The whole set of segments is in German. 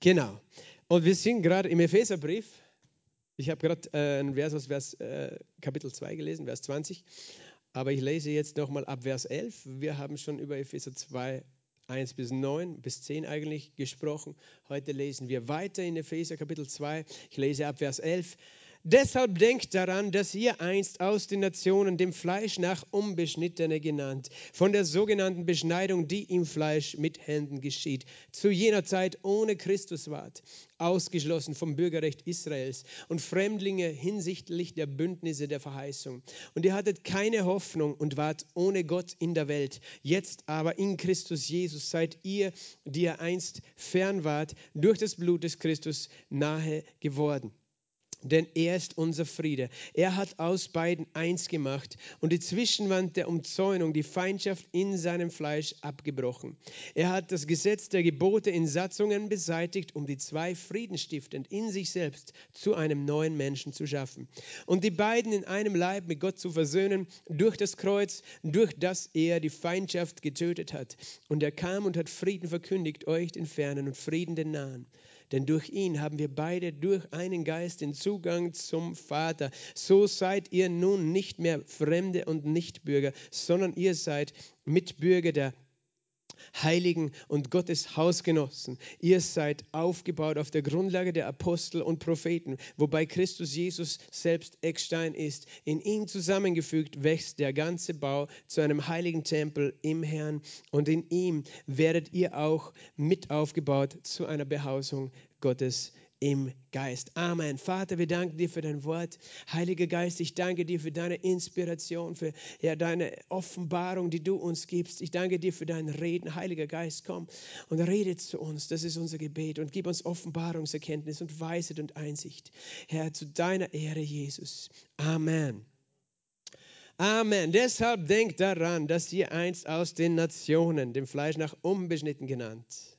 Genau. Und wir sind gerade im Epheserbrief. Ich habe gerade äh, einen Vers aus Vers, äh, Kapitel 2 gelesen, Vers 20. Aber ich lese jetzt nochmal ab Vers 11. Wir haben schon über Epheser 2, 1 bis 9, bis 10 eigentlich gesprochen. Heute lesen wir weiter in Epheser Kapitel 2. Ich lese ab Vers 11. Deshalb denkt daran, dass ihr einst aus den Nationen dem Fleisch nach Unbeschnittene genannt, von der sogenannten Beschneidung, die im Fleisch mit Händen geschieht, zu jener Zeit ohne Christus wart, ausgeschlossen vom Bürgerrecht Israels und Fremdlinge hinsichtlich der Bündnisse der Verheißung. Und ihr hattet keine Hoffnung und wart ohne Gott in der Welt. Jetzt aber in Christus Jesus seid ihr, die ihr einst fern wart, durch das Blut des Christus nahe geworden denn er ist unser Friede. Er hat aus beiden eins gemacht und die Zwischenwand der Umzäunung, die Feindschaft in seinem Fleisch abgebrochen. Er hat das Gesetz der Gebote in Satzungen beseitigt, um die zwei friedenstiftend in sich selbst zu einem neuen Menschen zu schaffen und die beiden in einem Leib mit Gott zu versöhnen durch das Kreuz, durch das er die Feindschaft getötet hat. Und er kam und hat Frieden verkündigt, euch den Fernen und Frieden den Nahen. Denn durch ihn haben wir beide durch einen Geist den Zugang zum Vater. So seid ihr nun nicht mehr Fremde und Nichtbürger, sondern ihr seid Mitbürger der Heiligen und Gottes Hausgenossen. Ihr seid aufgebaut auf der Grundlage der Apostel und Propheten, wobei Christus Jesus selbst Eckstein ist. In ihm zusammengefügt wächst der ganze Bau zu einem heiligen Tempel im Herrn und in ihm werdet ihr auch mit aufgebaut zu einer Behausung Gottes im Geist. Amen. Vater, wir danken dir für dein Wort. Heiliger Geist, ich danke dir für deine Inspiration, für ja, deine Offenbarung, die du uns gibst. Ich danke dir für dein Reden. Heiliger Geist, komm und rede zu uns. Das ist unser Gebet. Und gib uns Offenbarungserkenntnis und Weisheit und Einsicht. Herr, zu deiner Ehre, Jesus. Amen. Amen. Deshalb denkt daran, dass ihr einst aus den Nationen, dem Fleisch nach unbeschnitten genannt,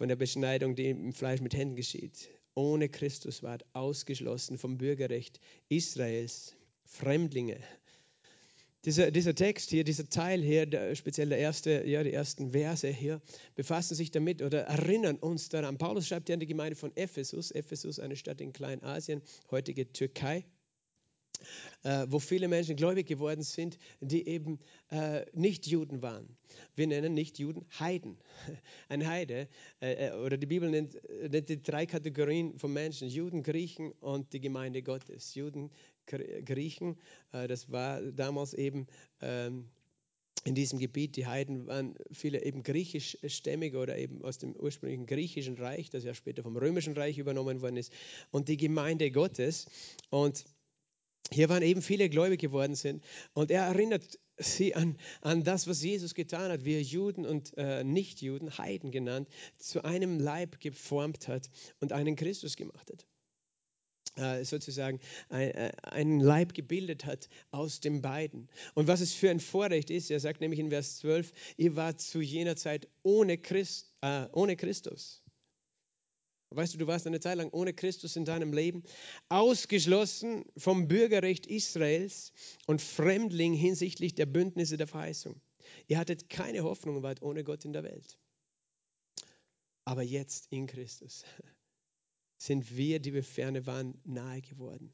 von der Beschneidung, die im Fleisch mit Händen geschieht. Ohne Christus ward ausgeschlossen vom Bürgerrecht Israels, Fremdlinge. Dieser, dieser Text hier, dieser Teil hier, der, speziell der erste, ja, die ersten Verse hier, befassen sich damit oder erinnern uns daran. Paulus schreibt ja an die Gemeinde von Ephesus, Ephesus, eine Stadt in Kleinasien, heutige Türkei äh, wo viele Menschen gläubig geworden sind, die eben äh, nicht Juden waren. Wir nennen nicht Juden Heiden. Ein Heide, äh, äh, oder die Bibel nennt, nennt, die drei Kategorien von Menschen, Juden, Griechen und die Gemeinde Gottes. Juden, Griechen, äh, das war damals eben... Ähm, in diesem Gebiet, die Heiden waren viele eben griechischstämmig oder eben aus dem ursprünglichen griechischen Reich, das ja später vom römischen Reich übernommen worden ist, und die Gemeinde Gottes. Und hier waren eben viele gläubig geworden sind. Und er erinnert sie an, an das, was Jesus getan hat, wie er Juden und äh, Nichtjuden, Heiden genannt, zu einem Leib geformt hat und einen Christus gemacht hat. Äh, sozusagen äh, einen Leib gebildet hat aus den beiden. Und was es für ein Vorrecht ist, er sagt nämlich in Vers 12, ihr wart zu jener Zeit ohne, Christ, äh, ohne Christus. Weißt du, du warst eine Zeit lang ohne Christus in deinem Leben, ausgeschlossen vom Bürgerrecht Israels und Fremdling hinsichtlich der Bündnisse der Verheißung. Ihr hattet keine Hoffnung und wart ohne Gott in der Welt. Aber jetzt in Christus sind wir, die wir ferne waren, nahe geworden.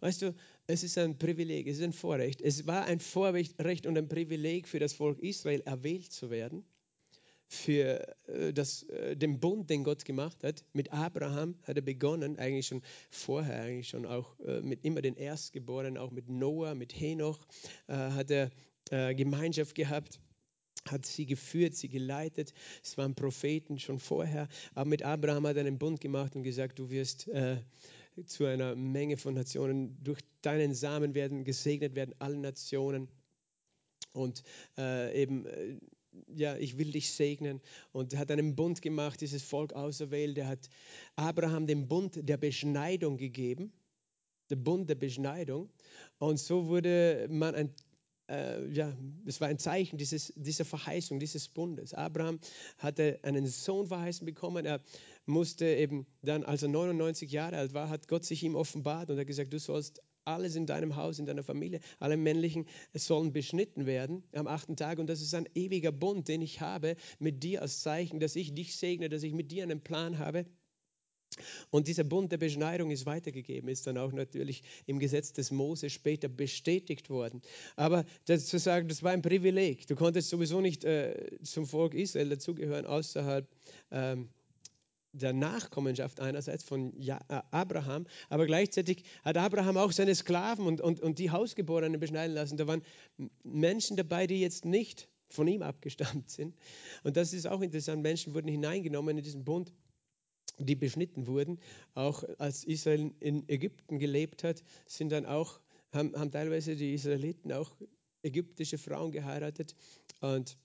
Weißt du, es ist ein Privileg, es ist ein Vorrecht. Es war ein Vorrecht und ein Privileg für das Volk Israel, erwählt zu werden für äh, das, äh, den Bund, den Gott gemacht hat. Mit Abraham hat er begonnen, eigentlich schon vorher, eigentlich schon auch äh, mit immer den Erstgeborenen, auch mit Noah, mit Henoch, hat er Gemeinschaft gehabt hat sie geführt, sie geleitet. Es waren Propheten schon vorher. Aber mit Abraham hat er einen Bund gemacht und gesagt, du wirst zu einer Menge von Nationen, durch deinen Samen werden gesegnet werden alle Nationen. Und äh, eben ja, ich will dich segnen. Und hat einen Bund gemacht, dieses Volk auserwählt. Er hat Abraham den Bund der Beschneidung gegeben, der Bund der Beschneidung. Und so wurde man ein äh, ja, es war ein Zeichen dieses, dieser Verheißung, dieses Bundes. Abraham hatte einen Sohn verheißen bekommen. Er musste eben dann, als er 99 Jahre alt war, hat Gott sich ihm offenbart und hat gesagt, du sollst alles in deinem Haus, in deiner Familie, alle männlichen sollen beschnitten werden am achten Tag. Und das ist ein ewiger Bund, den ich habe mit dir als Zeichen, dass ich dich segne, dass ich mit dir einen Plan habe. Und dieser Bund der Beschneidung ist weitergegeben, ist dann auch natürlich im Gesetz des Mose später bestätigt worden. Aber das zu sagen, das war ein Privileg. Du konntest sowieso nicht äh, zum Volk Israel dazugehören, außerhalb ähm, der Nachkommenschaft einerseits von äh, Abraham, aber gleichzeitig hat Abraham auch seine Sklaven und, und, und die Hausgeborenen beschneiden lassen. Da waren Menschen dabei, die jetzt nicht von ihm abgestammt sind. Und das ist auch interessant. Menschen wurden hineingenommen in diesen Bund die beschnitten wurden. Auch als Israel in Ägypten gelebt hat, sind dann auch, haben, haben teilweise die Israeliten auch ägyptische Frauen geheiratet und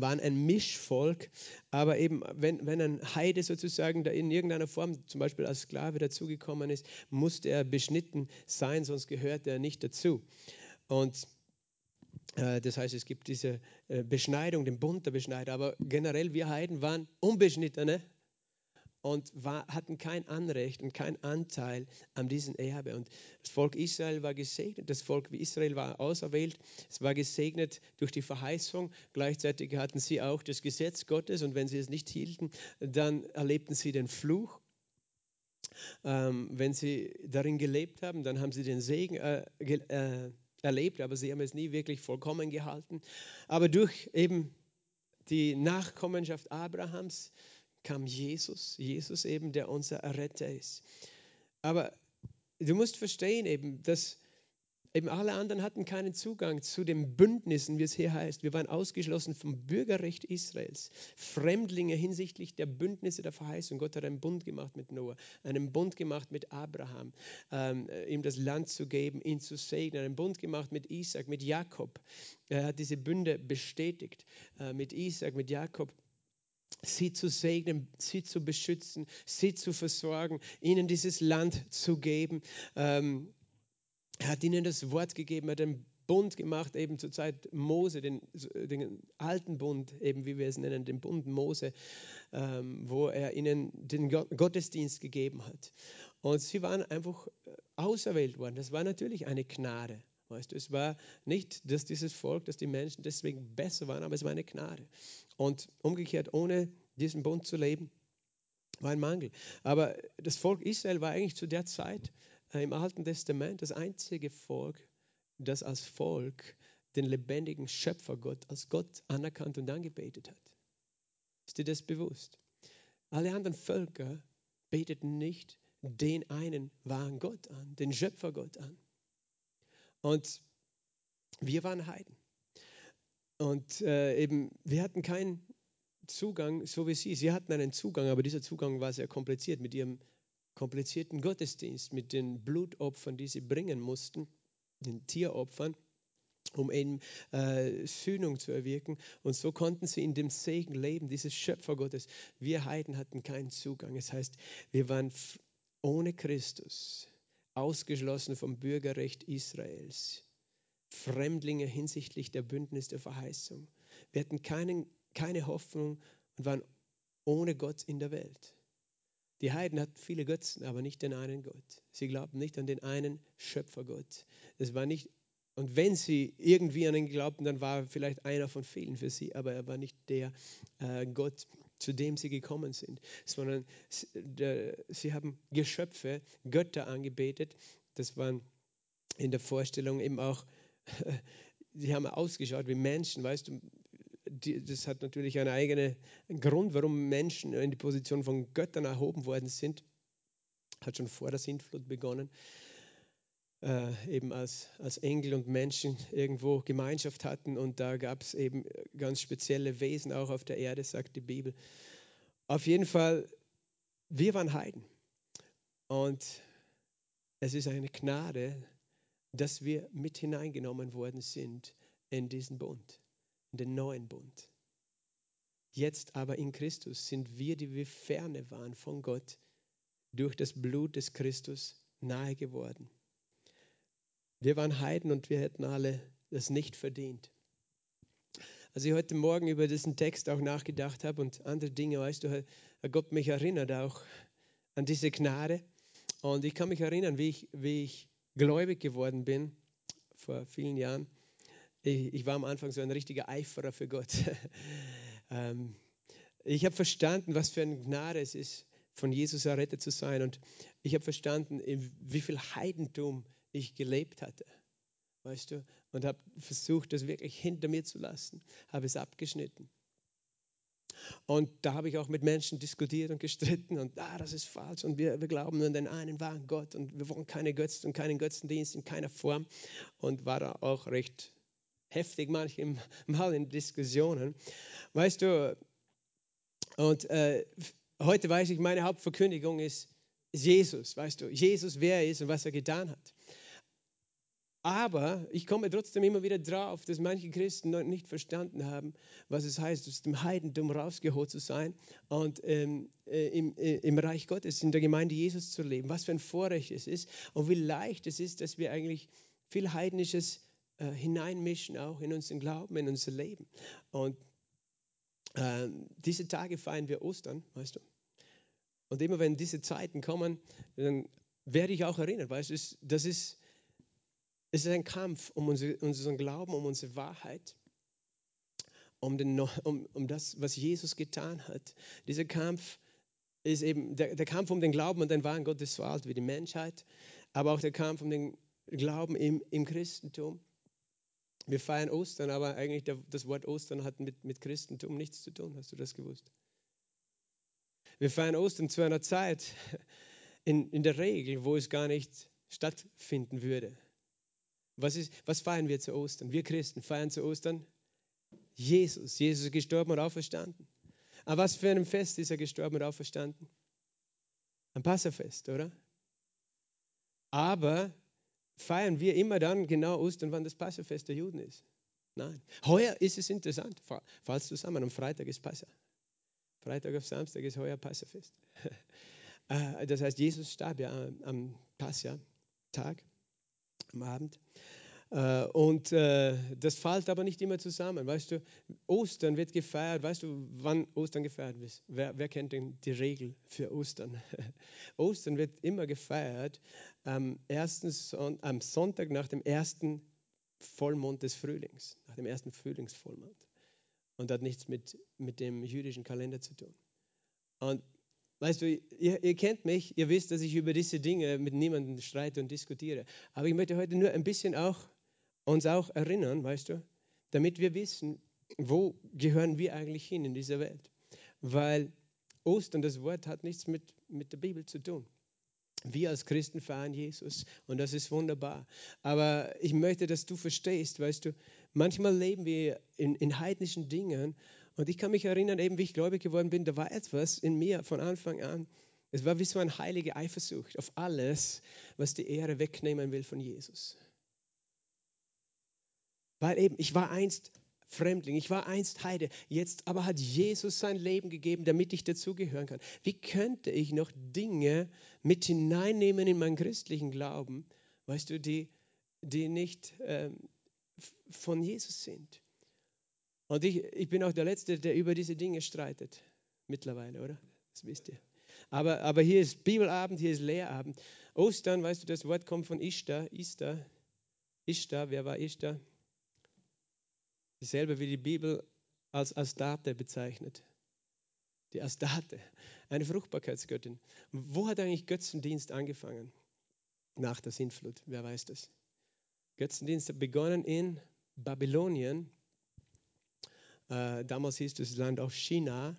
waren ein Mischvolk, aber eben, wenn, wenn ein Heide sozusagen da in irgendeiner Form, zum Beispiel als Sklave dazugekommen ist, musste er beschnitten sein, sonst gehört er nicht dazu. Und äh, das heißt, es gibt diese äh, Beschneidung, den Bund der Beschneider, aber generell wir Heiden waren Unbeschnittene und war, hatten kein Anrecht und kein Anteil an diesem Erbe. Und das Volk Israel war gesegnet, das Volk Israel war auserwählt, es war gesegnet durch die Verheißung. Gleichzeitig hatten sie auch das Gesetz Gottes und wenn sie es nicht hielten, dann erlebten sie den Fluch. Ähm, wenn sie darin gelebt haben, dann haben sie den Segen äh, äh, erlebt, aber sie haben es nie wirklich vollkommen gehalten. Aber durch eben die Nachkommenschaft Abrahams kam Jesus, Jesus eben, der unser Erretter ist. Aber du musst verstehen eben, dass eben alle anderen hatten keinen Zugang zu den Bündnissen, wie es hier heißt. Wir waren ausgeschlossen vom Bürgerrecht Israels, Fremdlinge hinsichtlich der Bündnisse der Verheißung. Gott hat einen Bund gemacht mit Noah, einen Bund gemacht mit Abraham, ähm, ihm das Land zu geben, ihn zu segnen, einen Bund gemacht mit Isaac, mit Jakob. Er hat diese Bünde bestätigt äh, mit Isaac, mit Jakob sie zu segnen, sie zu beschützen, sie zu versorgen, ihnen dieses Land zu geben. Ähm, er hat ihnen das Wort gegeben, er hat einen Bund gemacht, eben zur Zeit Mose, den, den alten Bund, eben wie wir es nennen, den Bund Mose, ähm, wo er ihnen den Gottesdienst gegeben hat. Und sie waren einfach auserwählt worden. Das war natürlich eine Gnade. Weißt du, es war nicht, dass dieses Volk, dass die Menschen deswegen besser waren, aber es war eine Gnade. Und umgekehrt, ohne diesen Bund zu leben, war ein Mangel. Aber das Volk Israel war eigentlich zu der Zeit äh, im Alten Testament das einzige Volk, das als Volk den lebendigen Schöpfergott als Gott anerkannt und angebetet hat. Ist dir das bewusst? Alle anderen Völker beteten nicht den einen wahren Gott an, den Schöpfergott an. Und wir waren Heiden. Und äh, eben, wir hatten keinen Zugang, so wie sie. Sie hatten einen Zugang, aber dieser Zugang war sehr kompliziert mit ihrem komplizierten Gottesdienst, mit den Blutopfern, die sie bringen mussten, den Tieropfern, um eben äh, Sühnung zu erwirken. Und so konnten sie in dem Segen leben, dieses Schöpfergottes. Wir Heiden hatten keinen Zugang. Das heißt, wir waren ohne Christus ausgeschlossen vom Bürgerrecht Israels, Fremdlinge hinsichtlich der Bündnis der Verheißung. Wir hatten keinen, keine Hoffnung und waren ohne Gott in der Welt. Die Heiden hatten viele Götzen, aber nicht den einen Gott. Sie glaubten nicht an den einen Schöpfergott. Es war nicht, und wenn sie irgendwie an ihn glaubten, dann war er vielleicht einer von vielen für sie, aber er war nicht der äh, Gott, zu dem sie gekommen sind, sondern sie haben Geschöpfe, Götter angebetet. Das waren in der Vorstellung eben auch, sie haben ausgeschaut wie Menschen, weißt du, das hat natürlich einen eigenen Grund, warum Menschen in die Position von Göttern erhoben worden sind. Hat schon vor der Sintflut begonnen äh, eben als, als Engel und Menschen irgendwo Gemeinschaft hatten und da gab es eben ganz spezielle Wesen auch auf der Erde, sagt die Bibel. Auf jeden Fall, wir waren Heiden und es ist eine Gnade, dass wir mit hineingenommen worden sind in diesen Bund, in den neuen Bund. Jetzt aber in Christus sind wir, die wir ferne waren von Gott, durch das Blut des Christus nahe geworden. Wir waren Heiden und wir hätten alle das nicht verdient. Als ich heute Morgen über diesen Text auch nachgedacht habe und andere Dinge, weißt du, hat Gott mich erinnert auch an diese Gnade. Und ich kann mich erinnern, wie ich, wie ich gläubig geworden bin, vor vielen Jahren, ich, ich war am Anfang so ein richtiger Eiferer für Gott. ähm, ich habe verstanden, was für eine Gnade es ist, von Jesus errettet zu sein. Und ich habe verstanden, wie viel Heidentum ich gelebt hatte. Weißt du? Und habe versucht, das wirklich hinter mir zu lassen. Habe es abgeschnitten. Und da habe ich auch mit Menschen diskutiert und gestritten und ah, das ist falsch und wir, wir glauben nur an den einen wahren Gott und wir wollen keine Götzen und keinen Götzendienst in keiner Form und war da auch recht heftig manchmal in Diskussionen. Weißt du, und äh, heute weiß ich, meine Hauptverkündigung ist, ist Jesus, weißt du, Jesus, wer er ist und was er getan hat. Aber ich komme trotzdem immer wieder drauf, dass manche Christen noch nicht verstanden haben, was es heißt, aus dem Heidentum rausgeholt zu sein und ähm, äh, im, äh, im Reich Gottes, in der Gemeinde Jesus zu leben. Was für ein Vorrecht es ist und wie leicht es ist, dass wir eigentlich viel Heidnisches äh, hineinmischen, auch in unseren Glauben, in unser Leben. Und äh, diese Tage feiern wir Ostern, weißt du. Und immer wenn diese Zeiten kommen, dann werde ich auch erinnert, weißt du, das ist, es ist ein Kampf um unsere, unseren Glauben, um unsere Wahrheit, um, den, um, um das, was Jesus getan hat. Dieser Kampf ist eben der, der Kampf um den Glauben und den wahren Gott ist so alt wie die Menschheit, aber auch der Kampf um den Glauben im, im Christentum. Wir feiern Ostern, aber eigentlich der, das Wort Ostern hat mit, mit Christentum nichts zu tun. Hast du das gewusst? Wir feiern Ostern zu einer Zeit, in, in der Regel, wo es gar nicht stattfinden würde. Was, ist, was feiern wir zu Ostern? Wir Christen feiern zu Ostern Jesus. Jesus ist gestorben und auferstanden. An was für einem Fest ist er gestorben und auferstanden? Ein Passafest, oder? Aber feiern wir immer dann genau Ostern, wann das Passafest der Juden ist. Nein. Heuer ist es interessant. Falls zusammen, am Freitag ist Passa. Freitag auf Samstag ist heuer Passafest. Äh, das heißt, Jesus starb ja am Passa-Tag, am Abend. Äh, und äh, das fällt aber nicht immer zusammen. Weißt du, Ostern wird gefeiert. Weißt du, wann Ostern gefeiert wird? Wer, wer kennt denn die Regel für Ostern? Ostern wird immer gefeiert am, ersten Son am Sonntag nach dem ersten Vollmond des Frühlings, nach dem ersten Frühlingsvollmond. Und hat nichts mit, mit dem jüdischen Kalender zu tun. Und weißt du, ihr, ihr, kennt mich, ihr wisst, dass ich über diese Dinge mit niemandem streite und diskutiere. Aber ich möchte heute nur ein bisschen auch uns auch erinnern, weißt du, damit wir wissen, wo gehören wir eigentlich hin in dieser Welt. Weil Ostern, das Wort hat nichts mit, mit der Bibel zu tun. Wir als Christen feiern Jesus und das ist wunderbar. Aber ich möchte, dass du verstehst, weißt du, manchmal leben wir in, in heidnischen Dingen und ich kann mich erinnern, eben wie ich gläubig geworden bin, da war etwas in mir von Anfang an. Es war wie so eine heilige Eifersucht auf alles, was die Ehre wegnehmen will von Jesus. Weil eben, ich war einst Fremdling, ich war einst Heide, jetzt aber hat Jesus sein Leben gegeben, damit ich dazugehören kann. Wie könnte ich noch Dinge mit hineinnehmen in meinen christlichen Glauben, weißt du, die, die nicht ähm, von Jesus sind? Und ich, ich bin auch der Letzte, der über diese Dinge streitet, mittlerweile, oder? Das wisst ihr. Aber, aber hier ist Bibelabend, hier ist Lehrabend. Ostern, weißt du, das Wort kommt von Ishtar, Ishtar, Ishtar, wer war Ishtar? Dieselbe wie die Bibel als Astarte bezeichnet. Die Astarte, eine Fruchtbarkeitsgöttin. Wo hat eigentlich Götzendienst angefangen? Nach der Sintflut, wer weiß das? Götzendienst hat begonnen in Babylonien. Äh, damals hieß das Land auch China,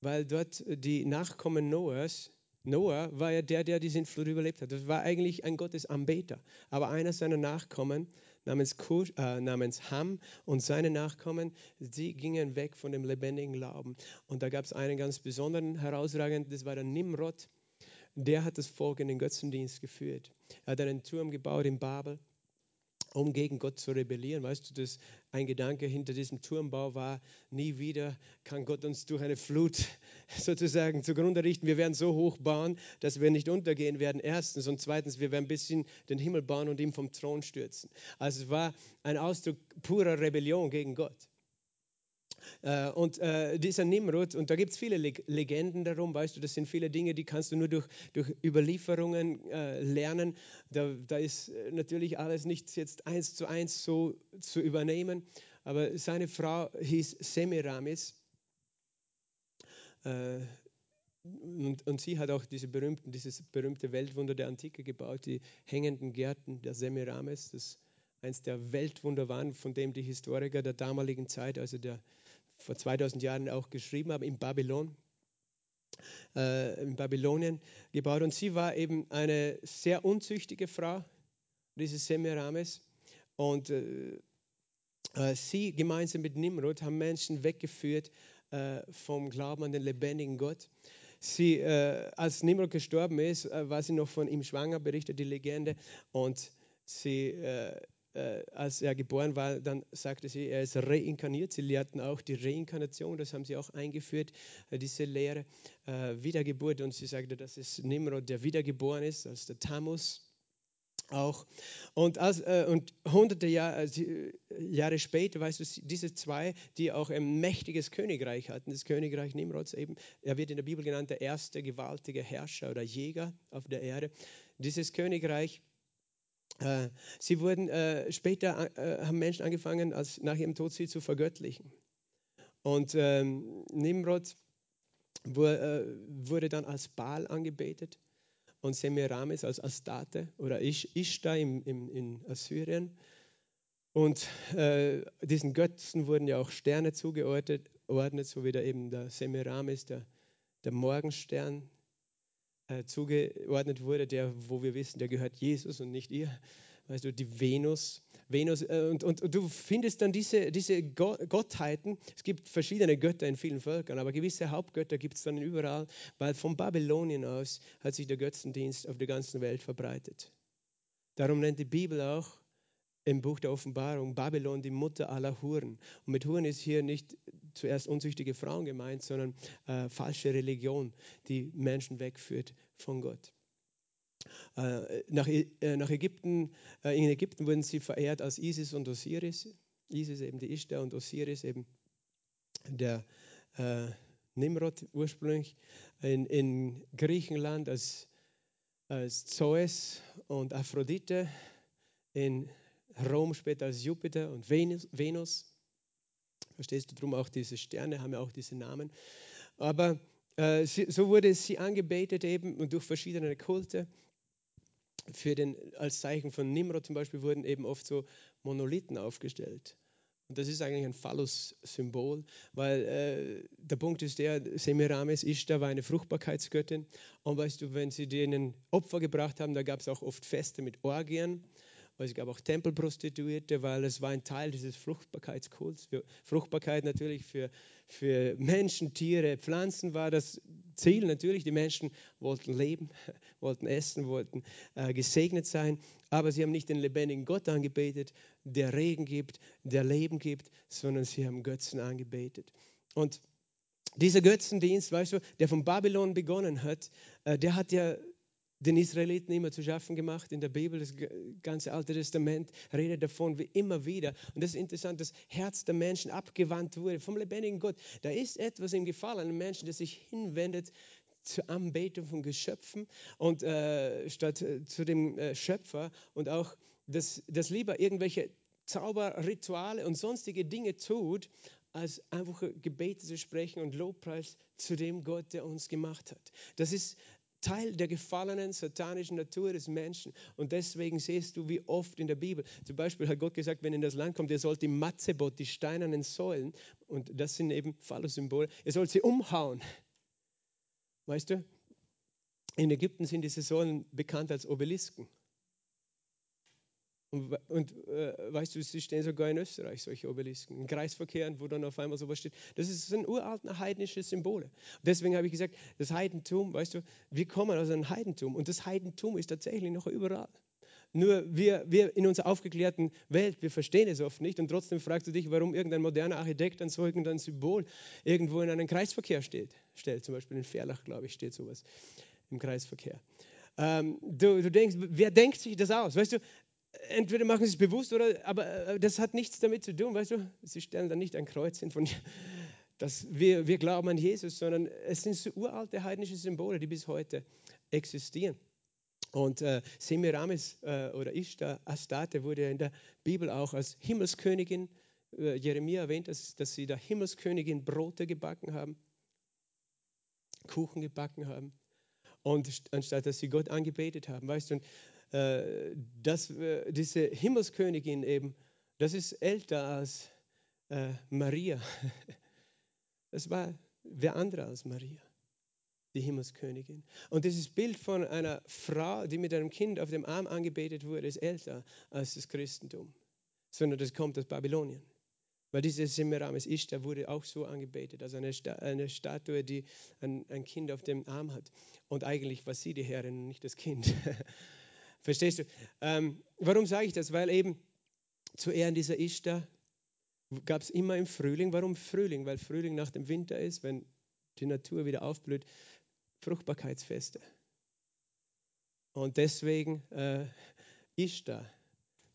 weil dort die Nachkommen Noahs, Noah war ja der, der die Sintflut überlebt hat. Das war eigentlich ein Gottesanbeter. Aber einer seiner Nachkommen namens, Kush, äh, namens Ham und seine Nachkommen, sie gingen weg von dem lebendigen Glauben. Und da gab es einen ganz besonderen, herausragenden, das war der Nimrod. Der hat das Volk in den Götzendienst geführt. Er hat einen Turm gebaut in Babel um gegen Gott zu rebellieren. Weißt du, dass ein Gedanke hinter diesem Turmbau war, nie wieder kann Gott uns durch eine Flut sozusagen zugrunde richten. Wir werden so hoch bauen, dass wir nicht untergehen werden, erstens. Und zweitens, wir werden bis in den Himmel bauen und ihn vom Thron stürzen. Also es war ein Ausdruck purer Rebellion gegen Gott. Äh, und äh, dieser Nimrod, und da gibt es viele Legenden darum, weißt du, das sind viele Dinge, die kannst du nur durch, durch Überlieferungen äh, lernen. Da, da ist natürlich alles nicht jetzt eins zu eins so zu übernehmen, aber seine Frau hieß Semiramis. Äh, und, und, sie hat auch diese berühmten, dieses berühmte Weltwunder der Antike gebaut, die hängenden Gärten der Semiramis, das eins der Weltwunder waren, von dem die Historiker der damaligen Zeit, also der vor 2000 Jahren auch geschrieben haben, in Babylon, äh, in Babylonien gebaut. Und sie war eben eine sehr unzüchtige Frau, diese Semiramis. Und äh, äh, sie gemeinsam mit Nimrod haben Menschen weggeführt äh, vom Glauben an den lebendigen Gott. Sie, äh, als Nimrod gestorben ist, äh, war sie noch von ihm schwanger, berichtet die Legende. Und sie äh, als er geboren war, dann sagte sie, er ist reinkarniert. Sie lehrten auch die Reinkarnation, das haben sie auch eingeführt, äh, diese Lehre, äh, Wiedergeburt. Und sie sagte, dass es Nimrod, der wiedergeboren ist, als der Tammuz auch. Und, als, äh, und hunderte Jahr, äh, Jahre später, weißt du, diese zwei, die auch ein mächtiges Königreich hatten, das Königreich Nimrods eben, er wird in der Bibel genannt der erste gewaltige Herrscher oder Jäger auf der Erde. Dieses Königreich äh, sie wurden äh, später äh, haben Menschen angefangen, als nach ihrem Tod sie zu vergöttlichen. Und ähm, Nimrod wurde, dann als Baal angebetet und Semiramis als Astarte oder Ish, Ishtar im, im, in Assyrien. Und äh, diesen Götzen wurden ja auch Sterne zugeordnet, so wie der eben der Semiramis, der, der Morgenstern, äh, zugeordnet wurde, der, wo wir wissen, der gehört Jesus und nicht ihr. Weißt du, die Venus. Venus äh, und, und, und, du findest dann diese, diese Gottheiten. Es gibt verschiedene Götter in vielen Völkern, aber gewisse Hauptgötter gibt es dann überall, weil von Babylonien aus hat sich der Götzendienst auf der ganzen Welt verbreitet. Darum nennt die Bibel auch im Buch der Offenbarung Babylon die Mutter aller Huren. Und mit Huren ist hier nicht zuerst unzüchtige Frauen gemeint, sondern äh, falsche Religion, die Menschen wegführt von Gott. Äh, nach, äh, nach Ägypten, äh, in Ägypten wurden sie verehrt als Isis und Osiris. Isis eben die Ishtar und Osiris eben der äh, Nimrod ursprünglich. In, in Griechenland als, als Zeus und Aphrodite. In Rom später als Jupiter und Venus. Verstehst du, darum auch diese Sterne haben ja auch diese Namen. Aber äh, so wurde sie angebetet eben und durch verschiedene Kulte. Für den, als Zeichen von Nimrod zum Beispiel wurden eben oft so Monolithen aufgestellt. Und das ist eigentlich ein Phallus-Symbol, weil äh, der Punkt ist der, Semiramis Ishtar war eine Fruchtbarkeitsgöttin. Und weißt du, wenn sie denen Opfer gebracht haben, da gab es auch oft Feste mit Orgien es gab auch Tempelprostituierte, weil es war ein Teil dieses Fruchtbarkeitskults. Für Fruchtbarkeit natürlich für, für Menschen, Tiere, Pflanzen war das Ziel natürlich. Die Menschen wollten leben, wollten essen, wollten äh, gesegnet sein, aber sie haben nicht den lebendigen Gott angebetet, der Regen gibt, der Leben gibt, sondern sie haben Götzen angebetet. Und dieser Götzendienst, weißt du, der von Babylon begonnen hat, äh, der hat ja den Israeliten immer zu schaffen gemacht. In der Bibel, das ganze Alte Testament redet davon wie immer wieder. Und das ist interessant, das Herz der Menschen abgewandt wurde vom lebendigen Gott. Da ist etwas im gefallenen Menschen, der sich hinwendet zur Anbetung von Geschöpfen und äh, statt äh, zu dem äh, Schöpfer und auch das, das lieber irgendwelche Zauberrituale und sonstige Dinge tut, als einfach Gebete zu sprechen und Lobpreis zu dem Gott, der uns gemacht hat. Das ist Teil der gefallenen satanischen Natur des Menschen. Und deswegen siehst du, wie oft in der Bibel, zum Beispiel hat Gott gesagt, wenn er in das Land kommt, er soll die Matzebot, die steinernen Säulen, und das sind eben Phallus-Symbole, er soll sie umhauen. Weißt du? In Ägypten sind diese Säulen bekannt als Obelisken. Und, und äh, weißt du, sie stehen sogar in Österreich, solche Obelisken, in Kreisverkehren, wo dann auf einmal sowas steht. Das ist, sind uralte heidnische Symbole. Deswegen habe ich gesagt, das Heidentum, weißt du, wir kommen aus einem Heidentum und das Heidentum ist tatsächlich noch überall. Nur wir, wir in unserer aufgeklärten Welt, wir verstehen es oft nicht und trotzdem fragst du dich, warum irgendein moderner Architekt ein solches Symbol irgendwo in einen Kreisverkehr steht. Stellt zum Beispiel in Verlach, glaube ich, steht sowas im Kreisverkehr. Ähm, du, du denkst, wer denkt sich das aus? Weißt du, entweder machen sie es bewusst oder, aber äh, das hat nichts damit zu tun, weißt du, sie stellen dann nicht ein Kreuz hin von dass wir, wir glauben an Jesus, sondern es sind so uralte heidnische Symbole, die bis heute existieren. Und äh, Semiramis äh, oder Ishtar, Astarte wurde in der Bibel auch als Himmelskönigin, äh, Jeremia erwähnt, dass, dass sie der Himmelskönigin Brote gebacken haben, Kuchen gebacken haben. Und anstatt dass sie Gott angebetet haben, weißt du, äh, dass äh, diese Himmelskönigin eben, das ist älter als äh, Maria. Das war wer andere als Maria, die Himmelskönigin. Und dieses Bild von einer Frau, die mit einem Kind auf dem Arm angebetet wurde, ist älter als das Christentum, sondern das kommt aus Babylonien. Weil diese Semiramis Ishtar wurde auch so angebetet, also eine, Sta eine Statue, die ein, ein, Kind auf dem Arm hat. Und eigentlich war sie die Herrin, nicht das Kind. Verstehst du? Ähm, warum sage ich das? Weil eben zu Ehren dieser Ishtar gab es immer im Frühling. Warum Frühling? Weil Frühling nach dem Winter ist, wenn die Natur wieder aufblüht, Fruchtbarkeitsfeste. Und deswegen äh, Ishtar,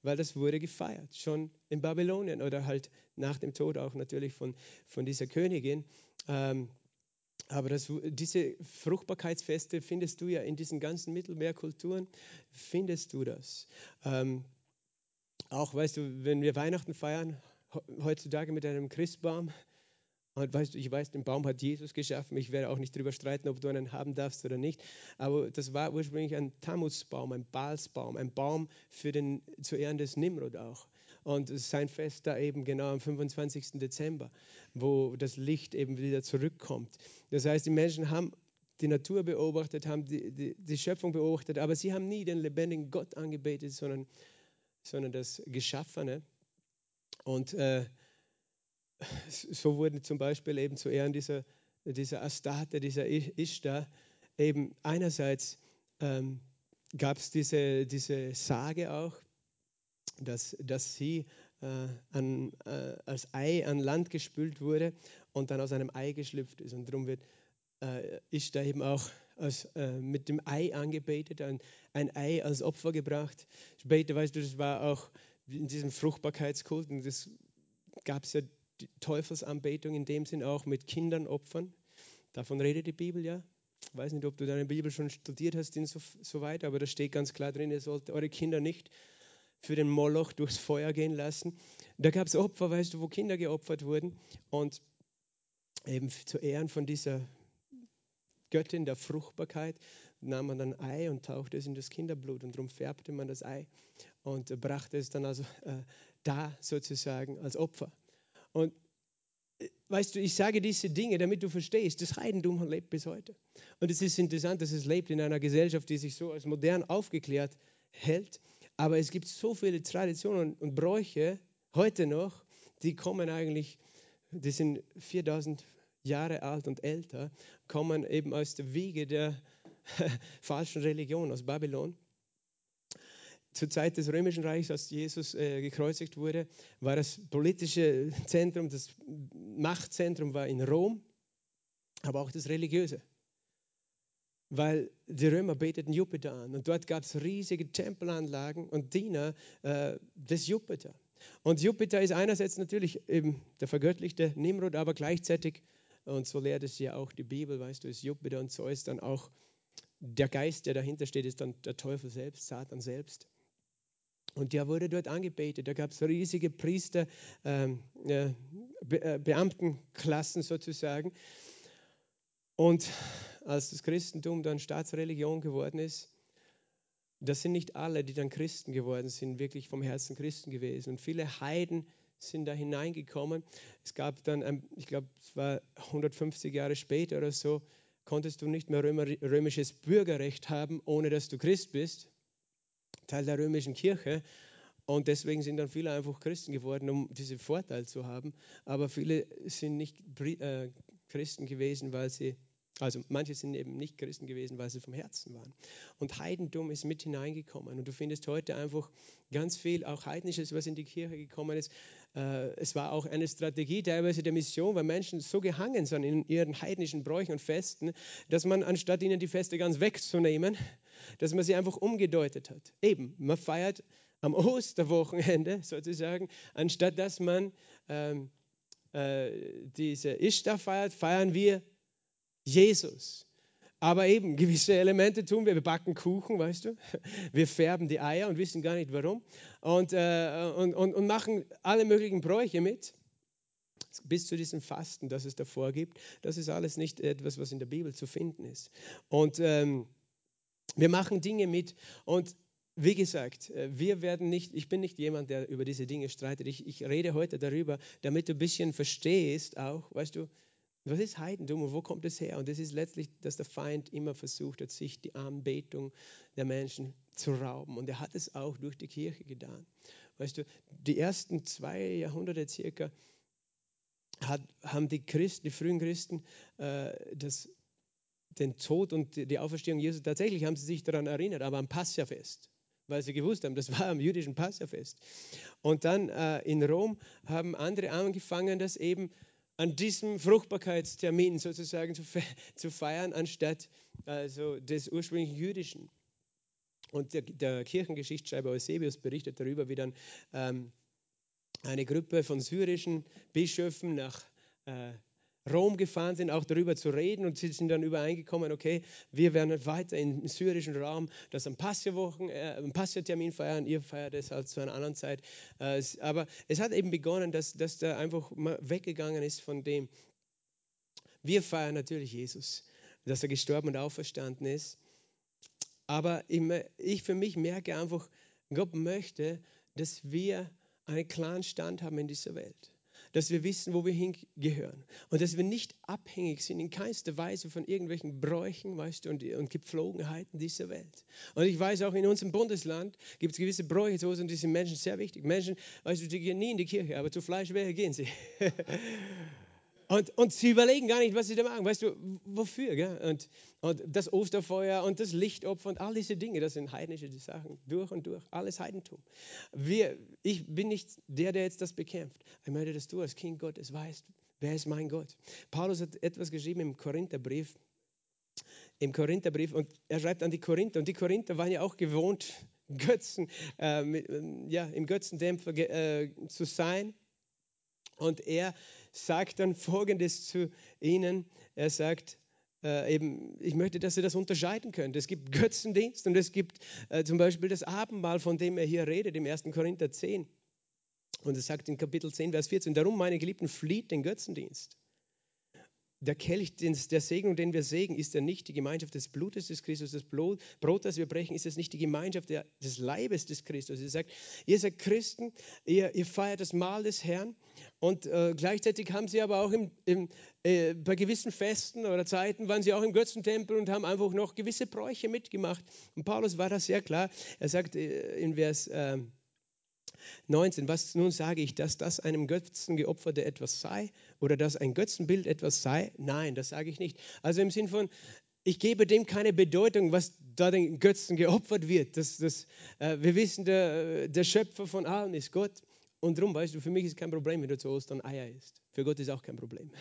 weil das wurde gefeiert, schon in Babylonien oder halt nach dem Tod auch natürlich von, von dieser Königin. Ähm, aber das, diese Fruchtbarkeitsfeste findest du ja in diesen ganzen Mittelmeerkulturen, findest du das. Ähm, auch, weißt du, wenn wir Weihnachten feiern, heutzutage mit einem Christbaum. Und weißt du, ich weiß, den Baum hat Jesus geschaffen. Ich werde auch nicht darüber streiten, ob du einen haben darfst oder nicht. Aber das war ursprünglich ein Tammuzbaum, ein Balsbaum, ein Baum für den, zu Ehren des Nimrod auch. Und sein Fest da eben genau am 25. Dezember, wo das Licht eben wieder zurückkommt. Das heißt, die Menschen haben die Natur beobachtet, haben die, die, die Schöpfung beobachtet, aber sie haben nie den lebendigen Gott angebetet, sondern, sondern das Geschaffene. Und äh, so wurde zum Beispiel eben zu Ehren dieser, dieser Astarte, dieser Ishtar, eben einerseits ähm, gab es diese, diese Sage auch, dass, dass sie äh, an, äh, als Ei an Land gespült wurde und dann aus einem Ei geschlüpft ist. Und darum wird äh, Ishtar eben auch als, äh, mit dem Ei angebetet, ein, ein Ei als Opfer gebracht. Später, weißt du, das war auch in diesem Fruchtbarkeitskult, und das gab es ja die Teufelsanbetung in dem Sinn auch mit Kindern opfern. Davon redet die Bibel ja. Ich weiß nicht, ob du deine Bibel schon studiert hast, so, so weit, aber da steht ganz klar drin, ihr sollt eure Kinder nicht für den Moloch durchs Feuer gehen lassen. Da gab es Opfer, weißt du, wo Kinder geopfert wurden und eben zu Ehren von dieser Göttin der Fruchtbarkeit nahm man ein Ei und tauchte es in das Kinderblut und darum färbte man das Ei und brachte es dann also äh, da sozusagen als Opfer. Und äh, weißt du, ich sage diese Dinge, damit du verstehst, das Heidentum lebt bis heute. Und es ist interessant, dass es lebt in einer Gesellschaft, die sich so als modern aufgeklärt hält. Aber es gibt so viele Traditionen und Bräuche heute noch, die kommen eigentlich, die sind 4000 Jahre alt und älter, kommen eben aus der Wiege der falschen Religion, aus Babylon zur Zeit des Römischen Reichs, als Jesus äh, gekreuzigt wurde, war das politische Zentrum, das Machtzentrum war in Rom, aber auch das religiöse. Weil die Römer beteten Jupiter an und dort gab es riesige Tempelanlagen und Diener äh, des Jupiter. Und Jupiter ist einerseits natürlich eben der vergöttlichte Nimrod, aber gleichzeitig, und so lehrt es ja auch die Bibel, weißt du, ist Jupiter und Zeus dann auch der Geist, der dahinter steht, ist dann der Teufel selbst, Satan selbst. Und der wurde dort angebetet. Da gab es riesige Priester, ähm, äh, Be äh, Beamtenklassen sozusagen. Und als das Christentum dann Staatsreligion geworden ist, das sind nicht alle, die dann Christen geworden sind, wirklich vom Herzen Christen gewesen. Und viele Heiden sind da hineingekommen. Es gab dann, ich glaube, es war 150 Jahre später oder so, konntest du nicht mehr römisches Bürgerrecht haben, ohne dass du Christ bist. Teil der römischen Kirche. Und deswegen sind dann viele einfach Christen geworden, um diesen Vorteil zu haben. Aber viele sind nicht äh, Christen gewesen, weil sie, also manche sind eben nicht Christen gewesen, weil sie vom Herzen waren. Und Heidentum ist mit hineingekommen. Und du findest heute einfach ganz viel, auch Heidnisches, was in die Kirche gekommen ist. Äh, es war auch eine Strategie teilweise der Mission, weil Menschen so gehangen sind in ihren heidnischen Bräuchen und Festen, dass man anstatt ihnen die Feste ganz wegzunehmen, dass man sie einfach umgedeutet hat. Eben, man feiert am Osterwochenende sozusagen, anstatt dass man ähm, äh, diese Ishtar feiert, feiern wir Jesus. Aber eben gewisse Elemente tun wir. Wir backen Kuchen, weißt du. Wir färben die Eier und wissen gar nicht warum. Und, äh, und, und, und machen alle möglichen Bräuche mit. Bis zu diesem Fasten, das es davor gibt. Das ist alles nicht etwas, was in der Bibel zu finden ist. Und ähm, wir machen Dinge mit. Und wie gesagt, äh, wir werden nicht, ich bin nicht jemand, der über diese Dinge streitet. Ich, ich rede heute darüber, damit du ein bisschen verstehst auch, weißt du, was ist Heidentum und wo kommt es her? Und das ist letztlich, dass der Feind immer versucht hat, sich die Anbetung der Menschen zu rauben. Und er hat es auch durch die Kirche getan. Weißt du, die ersten zwei Jahrhunderte circa hat, haben die Christen, die frühen Christen, äh, das, den Tod und die Auferstehung Jesu, tatsächlich haben sie sich daran erinnert, aber am Passafest weil sie gewusst haben, das war am jüdischen Passafest. Und dann äh, in Rom haben andere angefangen, das eben an diesem Fruchtbarkeitstermin sozusagen zu, fe zu feiern, anstatt also des ursprünglichen jüdischen. Und der, der Kirchengeschichtsschreiber Eusebius berichtet darüber, wie dann ähm, eine Gruppe von syrischen Bischöfen nach äh, Rom gefahren sind, auch darüber zu reden und sie sind dann übereingekommen, okay, wir werden weiter im syrischen Raum das am Passierwochen, äh, feiern, ihr feiert es halt zu einer anderen Zeit. Äh, aber es hat eben begonnen, dass, dass da einfach weggegangen ist von dem. Wir feiern natürlich Jesus, dass er gestorben und auferstanden ist. Aber ich für mich merke einfach, Gott möchte, dass wir einen klaren Stand haben in dieser Welt dass wir wissen, wo wir hingehören und dass wir nicht abhängig sind in keinster Weise von irgendwelchen Bräuchen weißt du, und, und Gepflogenheiten dieser Welt. Und ich weiß auch in unserem Bundesland gibt es gewisse Bräuche und die sind Menschen sehr wichtig. Menschen, weißt du, die gehen nie in die Kirche, aber zu Fleisch, gehen sie? Und, und sie überlegen gar nicht, was sie da machen. Weißt du, wofür? Gell? Und, und das Osterfeuer und das Lichtopfer und all diese Dinge, das sind heidnische Sachen. Durch und durch. Alles Heidentum. Wir, ich bin nicht der, der jetzt das bekämpft. Ich möchte, dass du als Kind Gottes weißt, wer ist mein Gott. Paulus hat etwas geschrieben im Korintherbrief. Im Korintherbrief und er schreibt an die Korinther. Und die Korinther waren ja auch gewohnt, Götzen, äh, mit, ja, im Götzendämpfer äh, zu sein. Und er sagt dann Folgendes zu ihnen. Er sagt, äh, eben, ich möchte, dass ihr das unterscheiden könnt. Es gibt Götzendienst und es gibt äh, zum Beispiel das Abendmahl, von dem er hier redet, im 1. Korinther 10. Und er sagt in Kapitel 10, Vers 14, darum, meine Geliebten, flieht den Götzendienst der Kelch, der Segen, den wir sägen, ist ja nicht die Gemeinschaft des Blutes des Christus. Das Brot, das wir brechen, ist es nicht die Gemeinschaft des Leibes des Christus. Er sagt, ihr seid Christen, ihr, ihr feiert das Mahl des Herrn und äh, gleichzeitig haben sie aber auch im, im, äh, bei gewissen Festen oder Zeiten waren sie auch im Götzentempel und haben einfach noch gewisse Bräuche mitgemacht. Und Paulus war da sehr klar. Er sagt äh, in Vers... Äh, 19. Was nun sage ich, dass das einem Götzen geopferte etwas sei oder dass ein Götzenbild etwas sei? Nein, das sage ich nicht. Also im Sinn von, ich gebe dem keine Bedeutung, was da den Götzen geopfert wird. Das, das, äh, wir wissen, der, der Schöpfer von allem ist Gott. Und darum, weißt du, für mich ist kein Problem, wenn du zu Ostern Eier isst. Für Gott ist auch kein Problem.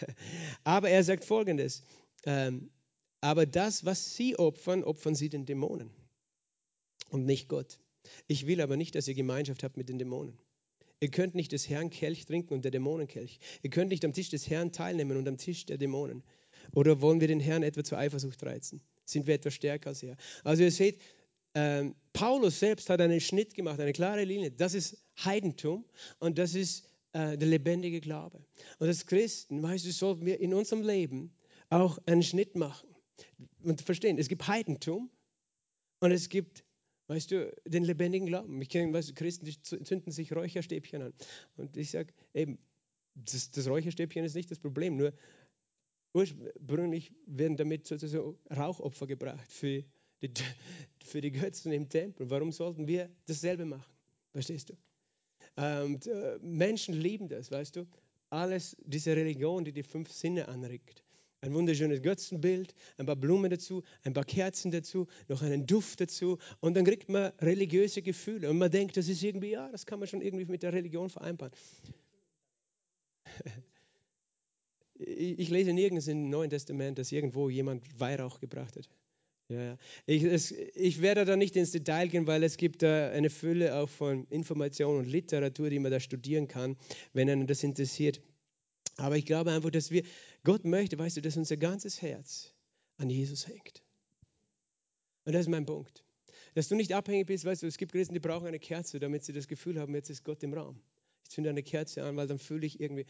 aber er sagt folgendes: ähm, Aber das, was sie opfern, opfern sie den Dämonen und nicht Gott. Ich will aber nicht, dass ihr Gemeinschaft habt mit den Dämonen. Ihr könnt nicht des Herrn Kelch trinken und der Dämonen Kelch. Ihr könnt nicht am Tisch des Herrn teilnehmen und am Tisch der Dämonen. Oder wollen wir den Herrn etwa zur Eifersucht reizen? Sind wir etwas stärker als er? Also ihr seht, ähm, Paulus selbst hat einen Schnitt gemacht, eine klare Linie. Das ist Heidentum und das ist äh, der lebendige Glaube. Und als Christen, weißt du, sollten wir in unserem Leben auch einen Schnitt machen. Und verstehen, es gibt Heidentum und es gibt Weißt du, den lebendigen Glauben. Ich kenne weißt du, Christen, die zünden sich Räucherstäbchen an. Und ich sage eben, das, das, Räucherstäbchen ist nicht das Problem, nur ursprünglich werden damit sozusagen Rauchopfer gebracht für die, für die Götzen im Tempel. Warum sollten wir dasselbe machen? Verstehst du? Und, äh, Menschen lieben das, weißt du? Alles, diese Religion, die die fünf Sinne anregt ein wunderschönes Götzenbild, ein paar Blumen dazu, ein paar Kerzen dazu, noch einen Duft dazu und dann kriegt man religiöse Gefühle und man denkt, das ist irgendwie, ja, das kann man schon irgendwie mit der Religion vereinbaren. Ich lese nirgends im Neuen Testament, dass irgendwo jemand Weihrauch gebracht hat. Ja, ich, es, ich werde da nicht ins Detail gehen, weil es gibt da eine Fülle auch von Informationen und Literatur, die man da studieren kann, wenn einen das interessiert. Aber ich glaube einfach, dass wir, Gott möchte, weißt du, dass unser ganzes Herz an Jesus hängt. Und das ist mein Punkt. Dass du nicht abhängig bist, weißt du, es gibt Christen, die brauchen eine Kerze, damit sie das Gefühl haben, jetzt ist Gott im Raum. Ich zünde eine Kerze an, weil dann fühle ich irgendwie.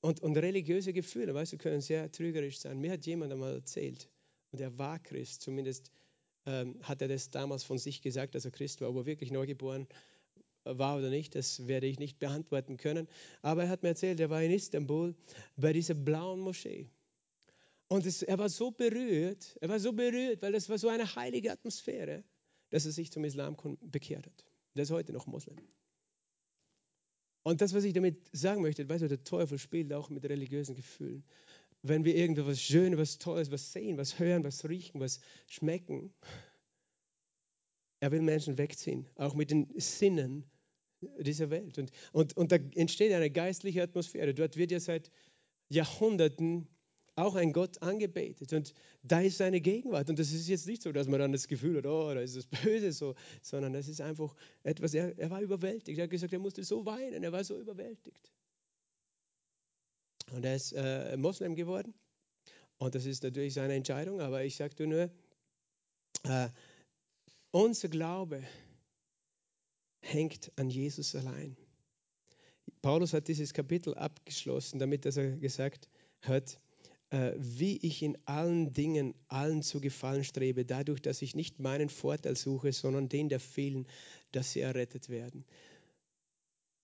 Und, und religiöse Gefühle, weißt du, können sehr trügerisch sein. Mir hat jemand einmal erzählt, und er war Christ, zumindest ähm, hat er das damals von sich gesagt, dass er Christ war, aber wirklich neugeboren war oder nicht, das werde ich nicht beantworten können. Aber er hat mir erzählt, er war in Istanbul bei dieser blauen Moschee. Und es, er war so berührt, er war so berührt, weil das war so eine heilige Atmosphäre, dass er sich zum Islam bekehrt hat. Der ist heute noch Moslem. Und das, was ich damit sagen möchte, weißt du, der Teufel spielt auch mit religiösen Gefühlen wenn wir irgendwas Schönes, was Tolles, was sehen, was hören, was riechen, was schmecken. Er will Menschen wegziehen, auch mit den Sinnen dieser Welt. Und, und, und da entsteht eine geistliche Atmosphäre. Dort wird ja seit Jahrhunderten auch ein Gott angebetet. Und da ist seine Gegenwart. Und das ist jetzt nicht so, dass man dann das Gefühl hat, oh, da ist das Böse so, sondern das ist einfach etwas, er, er war überwältigt. Er hat gesagt, er musste so weinen, er war so überwältigt. Und er ist äh, Moslem geworden. Und das ist natürlich seine Entscheidung, aber ich sage nur, äh, unser Glaube hängt an Jesus allein. Paulus hat dieses Kapitel abgeschlossen, damit dass er gesagt hat, äh, wie ich in allen Dingen allen zu gefallen strebe, dadurch, dass ich nicht meinen Vorteil suche, sondern den der vielen, dass sie errettet werden.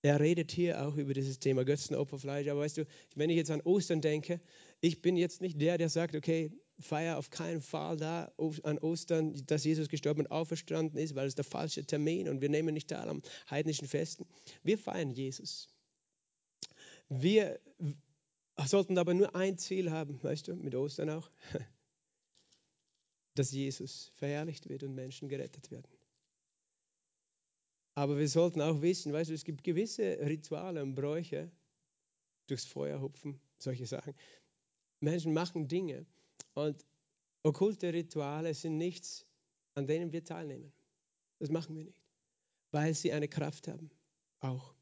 Er redet hier auch über dieses Thema Götzenopferfleisch. Aber weißt du, wenn ich jetzt an Ostern denke, ich bin jetzt nicht der, der sagt, okay, feier auf keinen Fall da an Ostern, dass Jesus gestorben und auferstanden ist, weil es der falsche Termin und wir nehmen nicht teil am heidnischen Festen. Wir feiern Jesus. Wir sollten aber nur ein Ziel haben, weißt du, mit Ostern auch, dass Jesus verherrlicht wird und Menschen gerettet werden. Aber wir sollten auch wissen, weißt du, es gibt gewisse Rituale und Bräuche, durchs Feuer hupfen, solche Sachen. Menschen machen Dinge und okkulte Rituale sind nichts, an denen wir teilnehmen. Das machen wir nicht, weil sie eine Kraft haben, auch.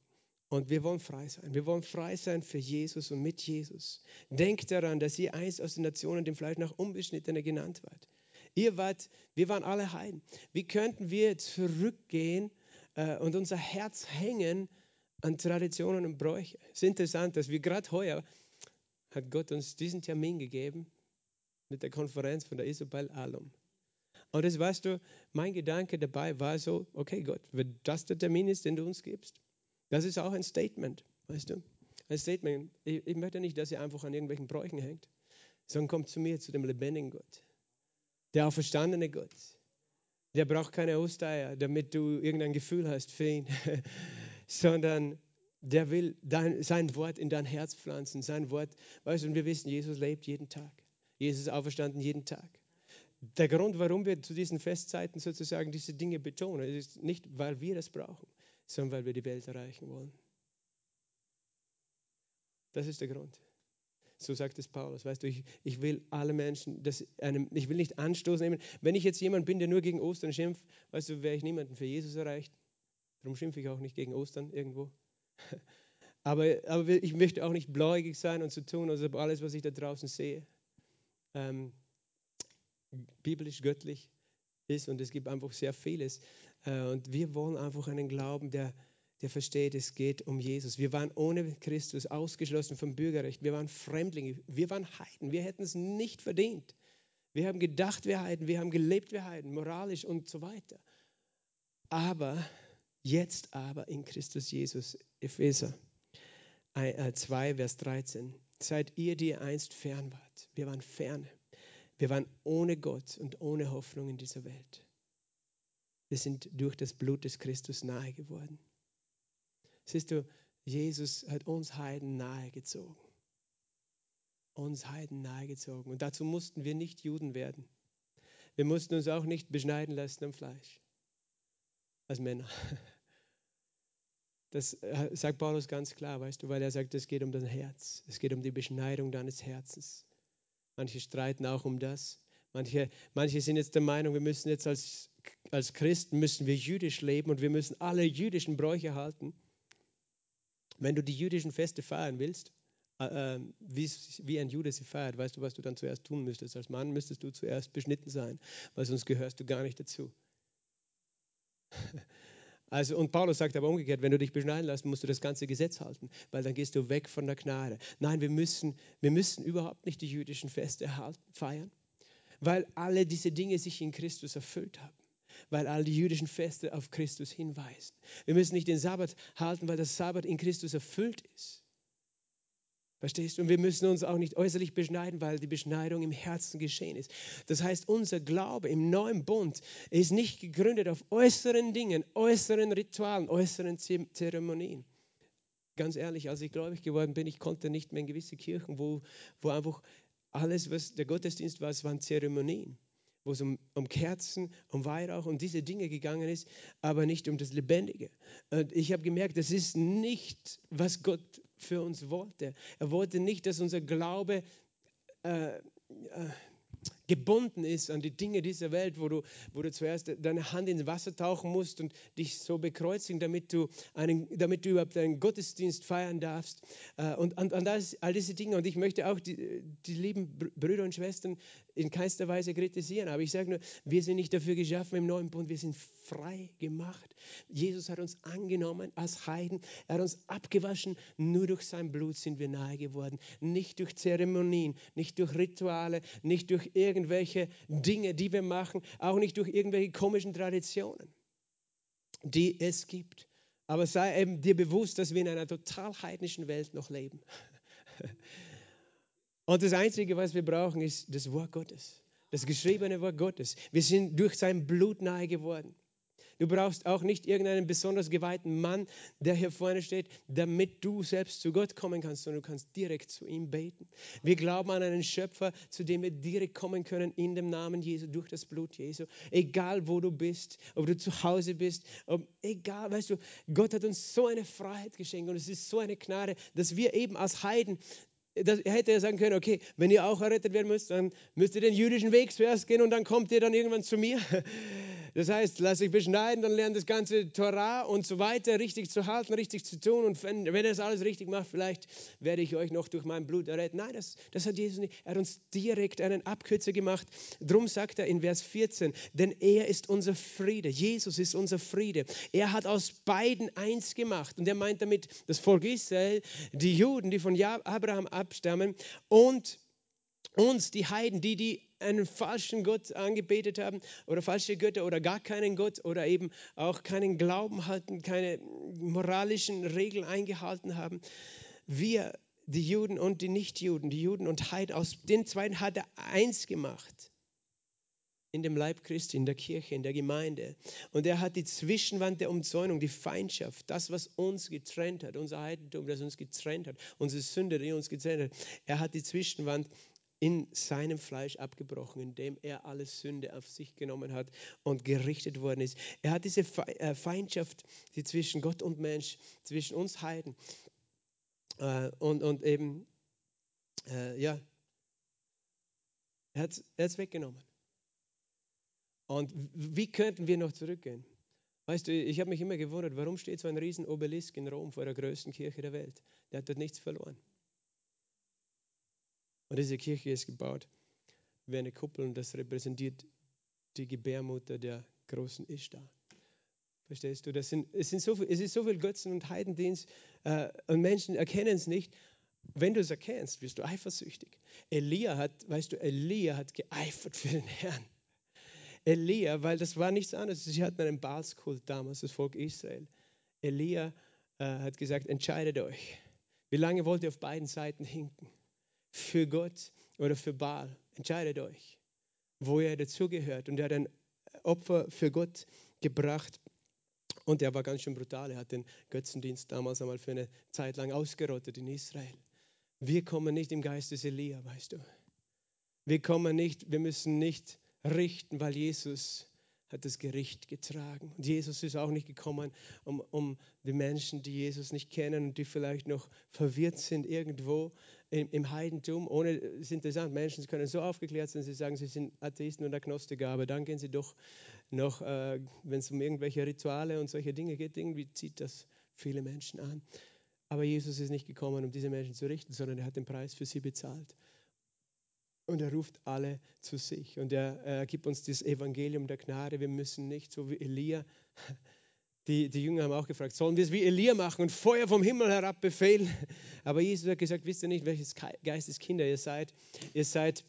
Und wir wollen frei sein. Wir wollen frei sein für Jesus und mit Jesus. Denkt daran, dass ihr einst aus den Nationen dem Fleisch nach Unbeschnittener genannt wart. Ihr wart, wir waren alle Heiden. Wie könnten wir zurückgehen äh, und unser Herz hängen an Traditionen und Bräuche. Es ist interessant, dass wir gerade heuer hat Gott uns diesen Termin gegeben mit der Konferenz von der Isabel Alum. Und das weißt du, mein Gedanke dabei war so, okay Gott, wenn das der Termin ist, den du uns gibst, das ist auch ein Statement, weißt du. Ein Statement. Ich, ich möchte nicht, dass ihr einfach an irgendwelchen Bräuchen hängt, sondern kommt zu mir, zu dem lebendigen Gott, der auferstandene Gott, der braucht keine Osteier, damit du irgendein Gefühl hast für ihn, sondern der will dein, sein Wort in dein Herz pflanzen, sein Wort, weißt du, und wir wissen, Jesus lebt jeden Tag. Jesus ist auferstanden jeden Tag. Der Grund, warum wir zu diesen Festzeiten sozusagen diese Dinge betonen, ist nicht, weil wir das brauchen, sondern weil wir die Welt erreichen wollen. Das ist der Grund. So sagt es Paulus. Weißt du, ich, ich will alle Menschen, das einem, ich will nicht Anstoß nehmen. Wenn ich jetzt jemand bin, der nur gegen Ostern schimpft, weißt du, wäre ich niemanden für Jesus erreicht. Darum schimpfe ich auch nicht gegen Ostern irgendwo. Aber, aber ich möchte auch nicht bläugig sein und so tun, als ob alles, was ich da draußen sehe, ähm, biblisch, göttlich ist. Und es gibt einfach sehr vieles. Äh, und wir wollen einfach einen Glauben, der, der versteht, es geht um Jesus. Wir waren ohne Christus ausgeschlossen vom Bürgerrecht. Wir waren Fremdlinge. Wir waren Heiden. Wir hätten es nicht verdient. Wir haben gedacht, wir Heiden. Wir haben gelebt, wir Heiden, moralisch und so weiter. Aber, jetzt aber in Christus Jesus, Epheser 2, äh, Vers 13. Seid ihr, die einst fern wart. Wir waren ferne. Wir waren ohne Gott und ohne Hoffnung in dieser Welt. Wir sind durch das Blut des Christus nahe geworden. Siehst du, Jesus hat uns Heiden nahegezogen. Uns Heiden nahegezogen. Und dazu mussten wir nicht Juden werden. Wir mussten uns auch nicht beschneiden lassen am Fleisch. Als Männer. Das äh, sagt Paulus ganz klar, weißt du, weil er sagt, es geht um dein Herz. Es geht um die Beschneidung deines Herzens. Manche streiten auch um das. Manche, manche sind jetzt der Meinung, wir müssen jetzt als, als Christen müssen wir jüdisch leben und wir müssen alle jüdischen Bräuche halten. Wenn du die jüdischen Feste feiern willst, äh, äh wie ein Jude sie feiert, weißt du, was du dann zuerst tun müsstest? Als Mann müsstest du zuerst beschnitten sein, weil sonst gehörst du gar nicht dazu. Also, und Paulus sagt aber umgekehrt, wenn du dich beschneiden lässt, musst du das ganze Gesetz halten, weil dann gehst du weg von der Gnade. Nein, wir müssen, wir müssen überhaupt nicht die jüdischen Feste halten, feiern, weil alle diese Dinge sich in Christus erfüllt haben weil all die jüdischen Feste auf Christus hinweisen. Wir müssen nicht den Sabbat halten, weil das Sabbat in Christus erfüllt ist. Verstehst du? Und wir müssen uns auch nicht äußerlich beschneiden, weil die Beschneidung im Herzen geschehen ist. Das heißt, unser Glaube im neuen Bund ist nicht gegründet auf äußeren Dingen, äußeren Ritualen, äußeren Zeremonien. Ganz ehrlich, als ich gläubig geworden bin, ich konnte nicht mehr in gewisse Kirchen, wo, wo einfach alles, was der Gottesdienst war, es waren Zeremonien wo es um, um Kerzen, um Weihrauch, um diese Dinge gegangen ist, aber nicht um das Lebendige. Und ich habe gemerkt, das ist nicht, was Gott für uns wollte. Er wollte nicht, dass unser Glaube äh, äh, gebunden ist an die Dinge dieser Welt, wo du, wo du zuerst deine Hand ins Wasser tauchen musst und dich so bekreuzigen, damit du, einen, damit du überhaupt einen Gottesdienst feiern darfst. Äh, und an das, all diese Dinge. Und ich möchte auch die, die lieben Brüder und Schwestern in keinster Weise kritisieren. Aber ich sage nur, wir sind nicht dafür geschaffen im neuen Bund, wir sind frei gemacht. Jesus hat uns angenommen als Heiden, er hat uns abgewaschen. Nur durch sein Blut sind wir nahe geworden. Nicht durch Zeremonien, nicht durch Rituale, nicht durch irgendwelche Dinge, die wir machen, auch nicht durch irgendwelche komischen Traditionen, die es gibt. Aber sei eben dir bewusst, dass wir in einer total heidnischen Welt noch leben. Und das Einzige, was wir brauchen, ist das Wort Gottes, das geschriebene Wort Gottes. Wir sind durch sein Blut nahe geworden. Du brauchst auch nicht irgendeinen besonders geweihten Mann, der hier vorne steht, damit du selbst zu Gott kommen kannst, sondern du kannst direkt zu ihm beten. Wir glauben an einen Schöpfer, zu dem wir direkt kommen können in dem Namen Jesu, durch das Blut Jesu. Egal wo du bist, ob du zu Hause bist, ob, egal, weißt du, Gott hat uns so eine Freiheit geschenkt und es ist so eine Gnade, dass wir eben als Heiden das, er hätte ja sagen können, okay, wenn ihr auch errettet werden müsst, dann müsst ihr den jüdischen Weg zuerst gehen und dann kommt ihr dann irgendwann zu mir. Das heißt, lass dich beschneiden, dann lernt das ganze Torah und so weiter richtig zu halten, richtig zu tun. Und wenn, wenn er das alles richtig macht, vielleicht werde ich euch noch durch mein Blut erretten. Nein, das, das hat Jesus nicht. Er hat uns direkt einen Abkürzer gemacht. Drum sagt er in Vers 14, denn er ist unser Friede. Jesus ist unser Friede. Er hat aus beiden eins gemacht. Und er meint damit das Volk Israel, die Juden, die von Abraham abstammen und uns, die Heiden, die, die einen falschen Gott angebetet haben oder falsche Götter oder gar keinen Gott oder eben auch keinen Glauben hatten, keine moralischen Regeln eingehalten haben. Wir, die Juden und die Nichtjuden, die Juden und Heiden, aus den zweiten hat er eins gemacht in dem Leib Christi, in der Kirche, in der Gemeinde. Und er hat die Zwischenwand der Umzäunung, die Feindschaft, das, was uns getrennt hat, unser Heidentum, das uns getrennt hat, unsere Sünde, die uns getrennt hat. Er hat die Zwischenwand in seinem Fleisch abgebrochen, indem er alle Sünde auf sich genommen hat und gerichtet worden ist. Er hat diese äh, Feindschaft, die zwischen Gott und Mensch, zwischen uns Heiden äh, und, und eben, äh, ja, er hat es weggenommen. Und wie könnten wir noch zurückgehen? Weißt du, ich habe mich immer gewundert, warum steht so ein riesen Obelisk in Rom vor der größten Kirche der Welt? Der hat dort nichts verloren. Und diese Kirche ist gebaut wie eine Kuppel und das repräsentiert die Gebärmutter der großen Ishtar. Verstehst du? Das sind, es, sind so viel, es ist so viel Götzen- und Heidendienst äh, und Menschen erkennen es nicht. Wenn du es erkennst, wirst du eifersüchtig. Elia hat, weißt du, Elia hat geeifert für den Herrn. Elia, weil das war nichts anderes. Sie hatten einen Baalskult damals, das Volk Israel. Elia äh, hat gesagt, entscheidet euch. Wie lange wollt ihr auf beiden Seiten hinken? Für Gott oder für Baal. Entscheidet euch, wo ihr dazugehört. Und er hat ein Opfer für Gott gebracht. Und er war ganz schön brutal. Er hat den Götzendienst damals einmal für eine Zeit lang ausgerottet in Israel. Wir kommen nicht im Geist des Elia, weißt du. Wir kommen nicht, wir müssen nicht richten, weil Jesus hat das Gericht getragen. Und Jesus ist auch nicht gekommen, um, um die Menschen, die Jesus nicht kennen und die vielleicht noch verwirrt sind irgendwo im, im Heidentum. Ohne, es ist interessant, Menschen können so aufgeklärt sein, sie sagen, sie sind Atheisten und Agnostiker, aber dann gehen sie doch noch, äh, wenn es um irgendwelche Rituale und solche Dinge geht, irgendwie zieht das viele Menschen an. Aber Jesus ist nicht gekommen, um diese Menschen zu richten, sondern er hat den Preis für sie bezahlt. Und er ruft alle zu sich. Und er, er gibt uns das Evangelium der Gnade. Wir müssen nicht so wie Elia. Die, die Jünger haben auch gefragt, sollen wir es wie Elia machen und Feuer vom Himmel herab befehlen? Aber Jesus hat gesagt, wisst ihr nicht, welches Geisteskinder ihr seid? Ihr seid,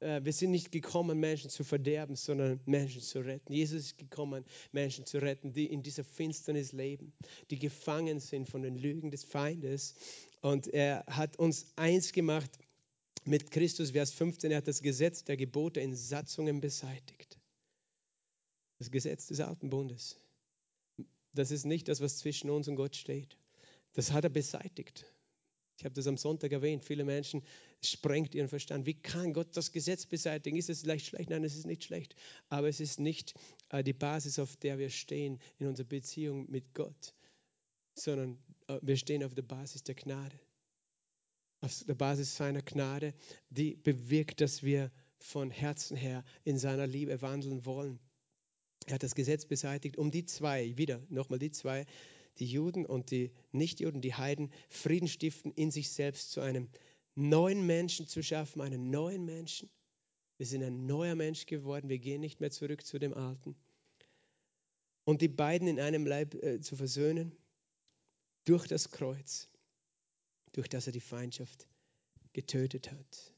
äh, wir sind nicht gekommen, Menschen zu verderben, sondern Menschen zu retten. Jesus ist gekommen, Menschen zu retten, die in dieser Finsternis leben, die gefangen sind von den Lügen des Feindes. Und er hat uns eins gemacht, mit Christus, Vers 15, er hat das Gesetz der Gebote in Satzungen beseitigt. Das Gesetz des alten Bundes. Das ist nicht das, was zwischen uns und Gott steht. Das hat er beseitigt. Ich habe das am Sonntag erwähnt. Viele Menschen sprengt ihren Verstand. Wie kann Gott das Gesetz beseitigen? Ist es vielleicht schlecht? Nein, es ist nicht schlecht. Aber es ist nicht äh, die Basis, auf der wir stehen in unserer Beziehung mit Gott, sondern äh, wir stehen auf der Basis der Gnade auf der Basis seiner Gnade, die bewirkt, dass wir von Herzen her in seiner Liebe wandeln wollen. Er hat das Gesetz beseitigt, um die zwei, wieder nochmal die zwei, die Juden und die Nichtjuden, die Heiden, Frieden stiften, in sich selbst zu einem neuen Menschen zu schaffen, einen neuen Menschen. Wir sind ein neuer Mensch geworden, wir gehen nicht mehr zurück zu dem Alten. Und die beiden in einem Leib äh, zu versöhnen durch das Kreuz durch das er die Feindschaft getötet hat.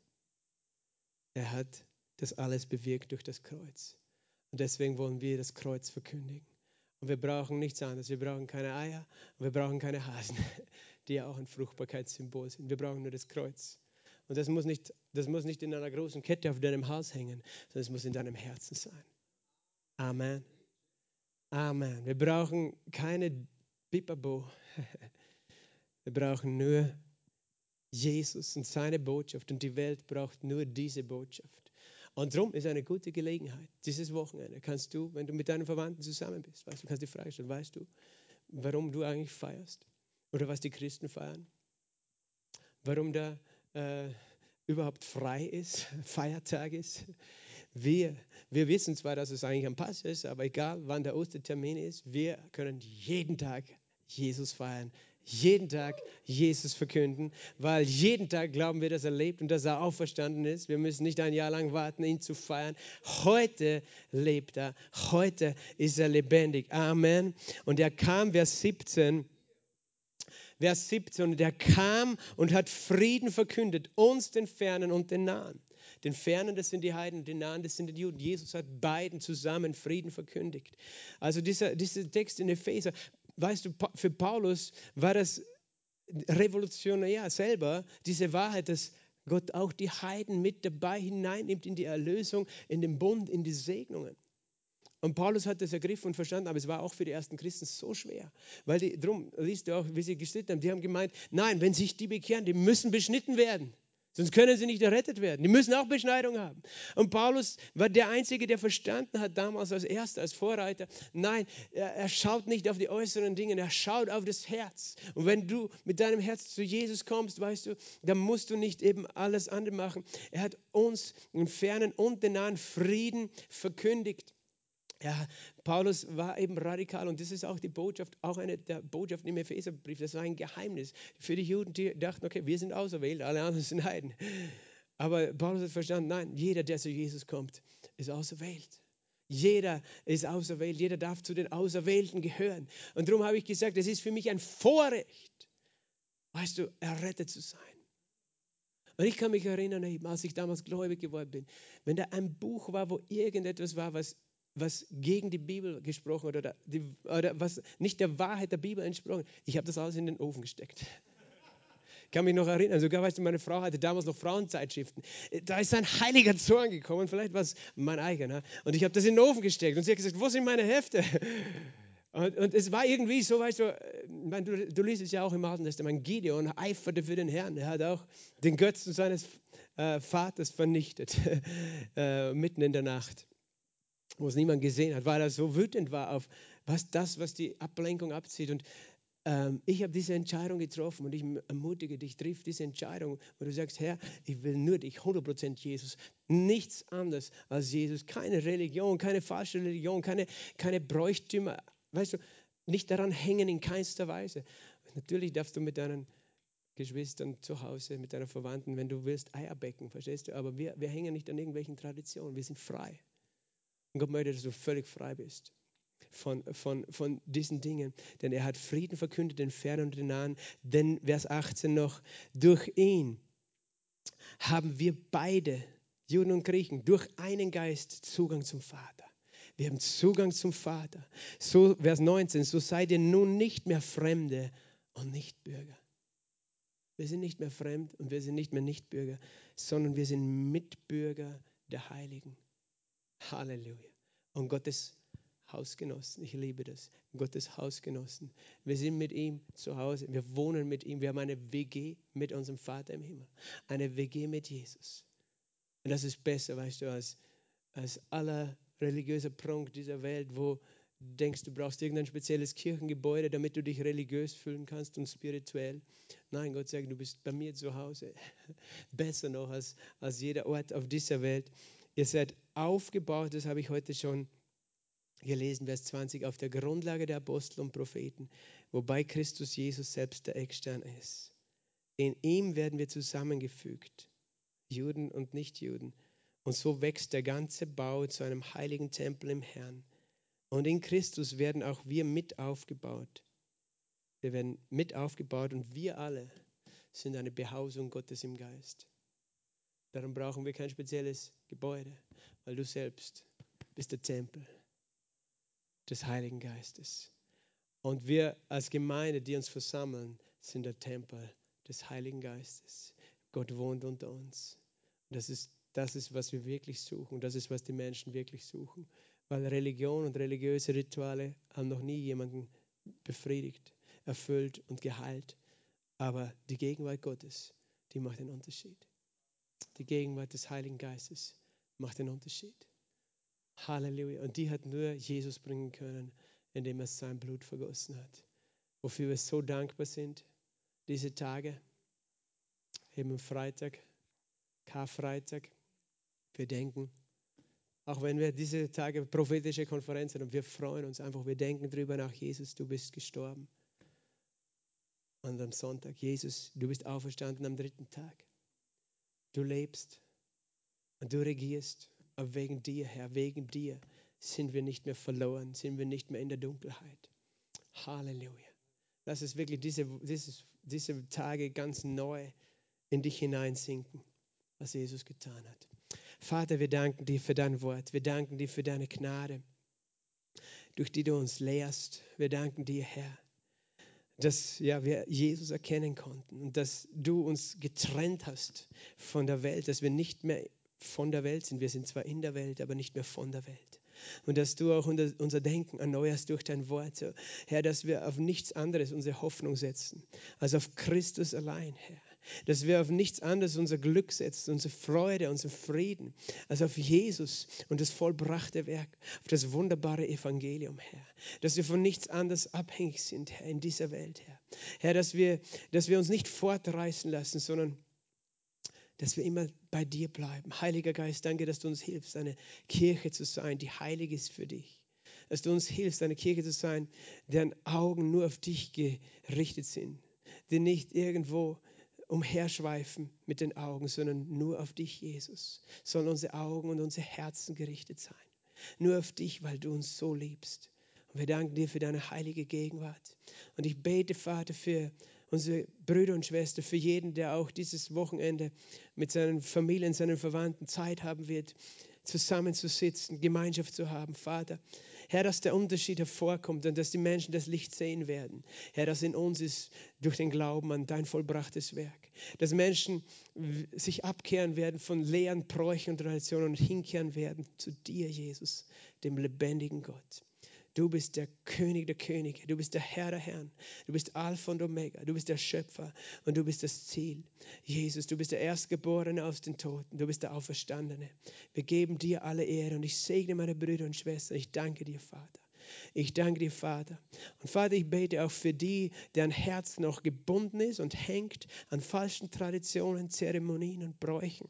Er hat das alles bewirkt durch das Kreuz. Und deswegen wollen wir das Kreuz verkündigen. Und wir brauchen nichts anderes. Wir brauchen keine Eier und wir brauchen keine Hasen, die ja auch ein Fruchtbarkeitssymbol sind. Wir brauchen nur das Kreuz. Und das muss nicht, das muss nicht in einer großen Kette auf deinem Hals hängen, sondern es muss in deinem Herzen sein. Amen. Amen. Wir brauchen keine Bipabo. Wir brauchen nur Jesus und seine Botschaft und die Welt braucht nur diese Botschaft. Und darum ist eine gute Gelegenheit. Dieses Wochenende kannst du, wenn du mit deinen Verwandten zusammen bist, weißt du, kannst die Frage stellen, weißt du, warum du eigentlich feierst? Oder was die Christen feiern? Warum da äh, überhaupt frei ist, Feiertag ist? Wir, wir wissen zwar, dass es eigentlich ein Pass ist, aber egal wann der Ostertermin ist, wir können jeden Tag Jesus feiern, jeden Tag Jesus verkünden, weil jeden Tag glauben wir, dass er lebt und dass er auferstanden ist. Wir müssen nicht ein Jahr lang warten, ihn zu feiern. Heute lebt er, heute ist er lebendig. Amen. Und er kam, Vers 17, Vers 17, und er kam und hat Frieden verkündet, uns den Fernen und den Nahen. Den Fernen, das sind die Heiden, den Nahen, das sind die Juden. Jesus hat beiden zusammen Frieden verkündigt. Also dieser, dieser Text in Epheser, weißt du, für Paulus war das revolutionär selber, diese Wahrheit, dass Gott auch die Heiden mit dabei hineinnimmt in die Erlösung, in den Bund, in die Segnungen. Und Paulus hat das ergriffen und verstanden, aber es war auch für die ersten Christen so schwer. Weil die, drum liest du auch, wie sie gestritten haben, die haben gemeint, nein, wenn sich die bekehren, die müssen beschnitten werden. Sonst können sie nicht errettet werden. Die müssen auch Beschneidung haben. Und Paulus war der Einzige, der verstanden hat, damals als Erster, als Vorreiter, nein, er, schaut nicht auf die äußeren Dinge, er schaut auf das Herz. Und wenn du mit deinem Herz zu Jesus kommst, weißt du, dann musst du nicht eben alles andere machen. Er hat uns im fernen und den nahen Frieden verkündigt. Ja, Paulus war eben radikal und das ist auch die Botschaft, auch eine der Botschaften im Epheserbrief. Das war ein Geheimnis für die Juden, die dachten, okay, wir sind auserwählt, alle anderen sind Heiden. Aber Paulus hat verstanden, nein, jeder, der zu Jesus kommt, ist auserwählt. Jeder ist auserwählt, jeder darf zu den Auserwählten gehören. Und darum habe ich gesagt, es ist für mich ein Vorrecht, weißt du, errettet zu sein. Und ich kann mich erinnern, als ich damals gläubig geworden bin, wenn da ein Buch war, wo irgendetwas war, was was gegen die Bibel gesprochen oder, die, oder was nicht der Wahrheit der Bibel entsprochen. Ich habe das alles in den Ofen gesteckt. Ich kann mich noch erinnern, sogar weißt du, meine Frau hatte damals noch Frauenzeitschriften. Da ist ein heiliger Zorn gekommen, vielleicht war es mein eigener. Und ich habe das in den Ofen gesteckt und sie hat gesagt, wo sind meine Hefte? Und, und es war irgendwie so, weißt du, meine, du, du liest es ja auch im Alten Testament, Gideon eiferte für den Herrn. Er hat auch den Götzen seines äh, Vaters vernichtet, äh, mitten in der Nacht. Wo es niemand gesehen hat, weil er so wütend war auf was das, was die Ablenkung abzieht. Und ähm, ich habe diese Entscheidung getroffen und ich ermutige dich, triff diese Entscheidung, wo du sagst, Herr, ich will nur dich, 100% Jesus, nichts anderes als Jesus, keine Religion, keine falsche Religion, keine, keine Bräuchtümer, weißt du, nicht daran hängen in keinster Weise. Natürlich darfst du mit deinen Geschwistern zu Hause, mit deinen Verwandten, wenn du willst, Eierbecken, verstehst du? Aber wir, wir hängen nicht an irgendwelchen Traditionen, wir sind frei. Und Gott möchte, dass du völlig frei bist von, von, von diesen Dingen. Denn er hat Frieden verkündet, den Fernen und den Nahen. Denn Vers 18 noch, durch ihn haben wir beide, Juden und Griechen, durch einen Geist Zugang zum Vater. Wir haben Zugang zum Vater. So, Vers 19, so seid ihr nun nicht mehr Fremde und Nichtbürger. Wir sind nicht mehr fremd und wir sind nicht mehr Nichtbürger, sondern wir sind Mitbürger der Heiligen. Halleluja. Und Gottes Hausgenossen. Ich liebe das. Gottes Hausgenossen. Wir sind mit ihm zu Hause. Wir wohnen mit ihm. Wir haben eine WG mit unserem Vater im Himmel. Eine WG mit Jesus. Und das ist besser, weißt du, als, als aller religiöser Prunk dieser Welt, wo du denkst, du brauchst irgendein spezielles Kirchengebäude, damit du dich religiös fühlen kannst und spirituell. Nein, Gott sagt, du bist bei mir zu Hause. Besser noch als, als jeder Ort auf dieser Welt. Ihr seid aufgebaut, das habe ich heute schon gelesen, Vers 20, auf der Grundlage der Apostel und Propheten, wobei Christus Jesus selbst der Eckstein ist. In ihm werden wir zusammengefügt, Juden und Nichtjuden. Und so wächst der ganze Bau zu einem heiligen Tempel im Herrn. Und in Christus werden auch wir mit aufgebaut. Wir werden mit aufgebaut und wir alle sind eine Behausung Gottes im Geist. Darum brauchen wir kein spezielles Gebäude, weil du selbst bist der Tempel des Heiligen Geistes. Und wir als Gemeinde, die uns versammeln, sind der Tempel des Heiligen Geistes. Gott wohnt unter uns. Das ist, das ist, was wir wirklich suchen. Das ist, was die Menschen wirklich suchen. Weil Religion und religiöse Rituale haben noch nie jemanden befriedigt, erfüllt und geheilt. Aber die Gegenwart Gottes, die macht den Unterschied. Die Gegenwart des Heiligen Geistes macht den Unterschied. Halleluja. Und die hat nur Jesus bringen können, indem er sein Blut vergossen hat. Wofür wir so dankbar sind, diese Tage, eben Freitag, Karfreitag. Wir denken, auch wenn wir diese Tage prophetische Konferenzen haben, wir freuen uns einfach, wir denken drüber nach, Jesus, du bist gestorben. Und am Sonntag, Jesus, du bist auferstanden am dritten Tag. Du lebst und du regierst aber wegen dir, Herr, wegen dir sind wir nicht mehr verloren, sind wir nicht mehr in der Dunkelheit. Halleluja. Lass es wirklich diese, dieses, diese Tage ganz neu in dich hineinsinken, was Jesus getan hat. Vater, wir danken dir für dein Wort. Wir danken dir für deine Gnade, durch die du uns lehrst. Wir danken dir, Herr, dass ja, wir Jesus erkennen konnten und dass du uns getrennt hast von der Welt, dass wir nicht mehr von der Welt sind. Wir sind zwar in der Welt, aber nicht mehr von der Welt. Und dass du auch unser Denken erneuerst durch dein Wort, Herr, dass wir auf nichts anderes unsere Hoffnung setzen, als auf Christus allein, Herr. Dass wir auf nichts anderes unser Glück setzen, unsere Freude, unseren Frieden, als auf Jesus und das vollbrachte Werk, auf das wunderbare Evangelium, Herr. Dass wir von nichts anderes abhängig sind, Herr, in dieser Welt, Herr. Herr, dass wir, dass wir uns nicht fortreißen lassen, sondern dass wir immer bei dir bleiben. Heiliger Geist, danke, dass du uns hilfst, eine Kirche zu sein, die heilig ist für dich. Dass du uns hilfst, eine Kirche zu sein, deren Augen nur auf dich gerichtet sind, die nicht irgendwo umherschweifen mit den Augen, sondern nur auf dich, Jesus. Sollen unsere Augen und unsere Herzen gerichtet sein. Nur auf dich, weil du uns so liebst. Und wir danken dir für deine heilige Gegenwart. Und ich bete, Vater, für unsere Brüder und Schwestern, für jeden, der auch dieses Wochenende mit seinen Familien, seinen Verwandten Zeit haben wird, zusammenzusitzen, Gemeinschaft zu haben. Vater, Herr, dass der Unterschied hervorkommt und dass die Menschen das Licht sehen werden. Herr, das in uns ist durch den Glauben an dein vollbrachtes Werk. Dass Menschen sich abkehren werden von leeren Bräuchen und Traditionen und hinkehren werden zu dir, Jesus, dem lebendigen Gott. Du bist der König der Könige. Du bist der Herr der Herren. Du bist Alpha und Omega. Du bist der Schöpfer und du bist das Ziel. Jesus, du bist der Erstgeborene aus den Toten. Du bist der Auferstandene. Wir geben dir alle Ehre und ich segne meine Brüder und Schwestern. Ich danke dir, Vater. Ich danke dir, Vater. Und Vater, ich bete auch für die, deren Herz noch gebunden ist und hängt an falschen Traditionen, Zeremonien und Bräuchen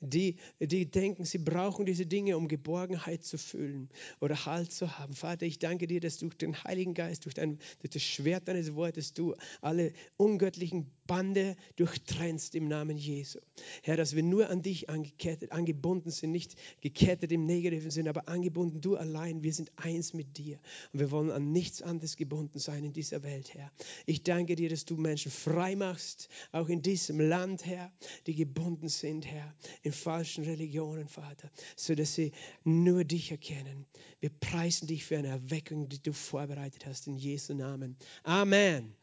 die, die denken, sie brauchen diese Dinge, um Geborgenheit zu fühlen oder Halt zu haben. Vater, ich danke dir, dass durch den Heiligen Geist, durch, dein, durch das Schwert deines Wortes, du alle ungöttlichen Bande durchtrennst im Namen Jesu. Herr, dass wir nur an dich angekettet, angebunden sind, nicht gekettet im negativen Sinn, aber angebunden, du allein. Wir sind eins mit dir und wir wollen an nichts anderes gebunden sein in dieser Welt, Herr. Ich danke dir, dass du Menschen frei machst, auch in diesem Land, Herr, die gebunden sind, Herr, in falschen Religionen, Vater, so dass sie nur dich erkennen. Wir preisen dich für eine Erweckung, die du vorbereitet hast in Jesu Namen. Amen.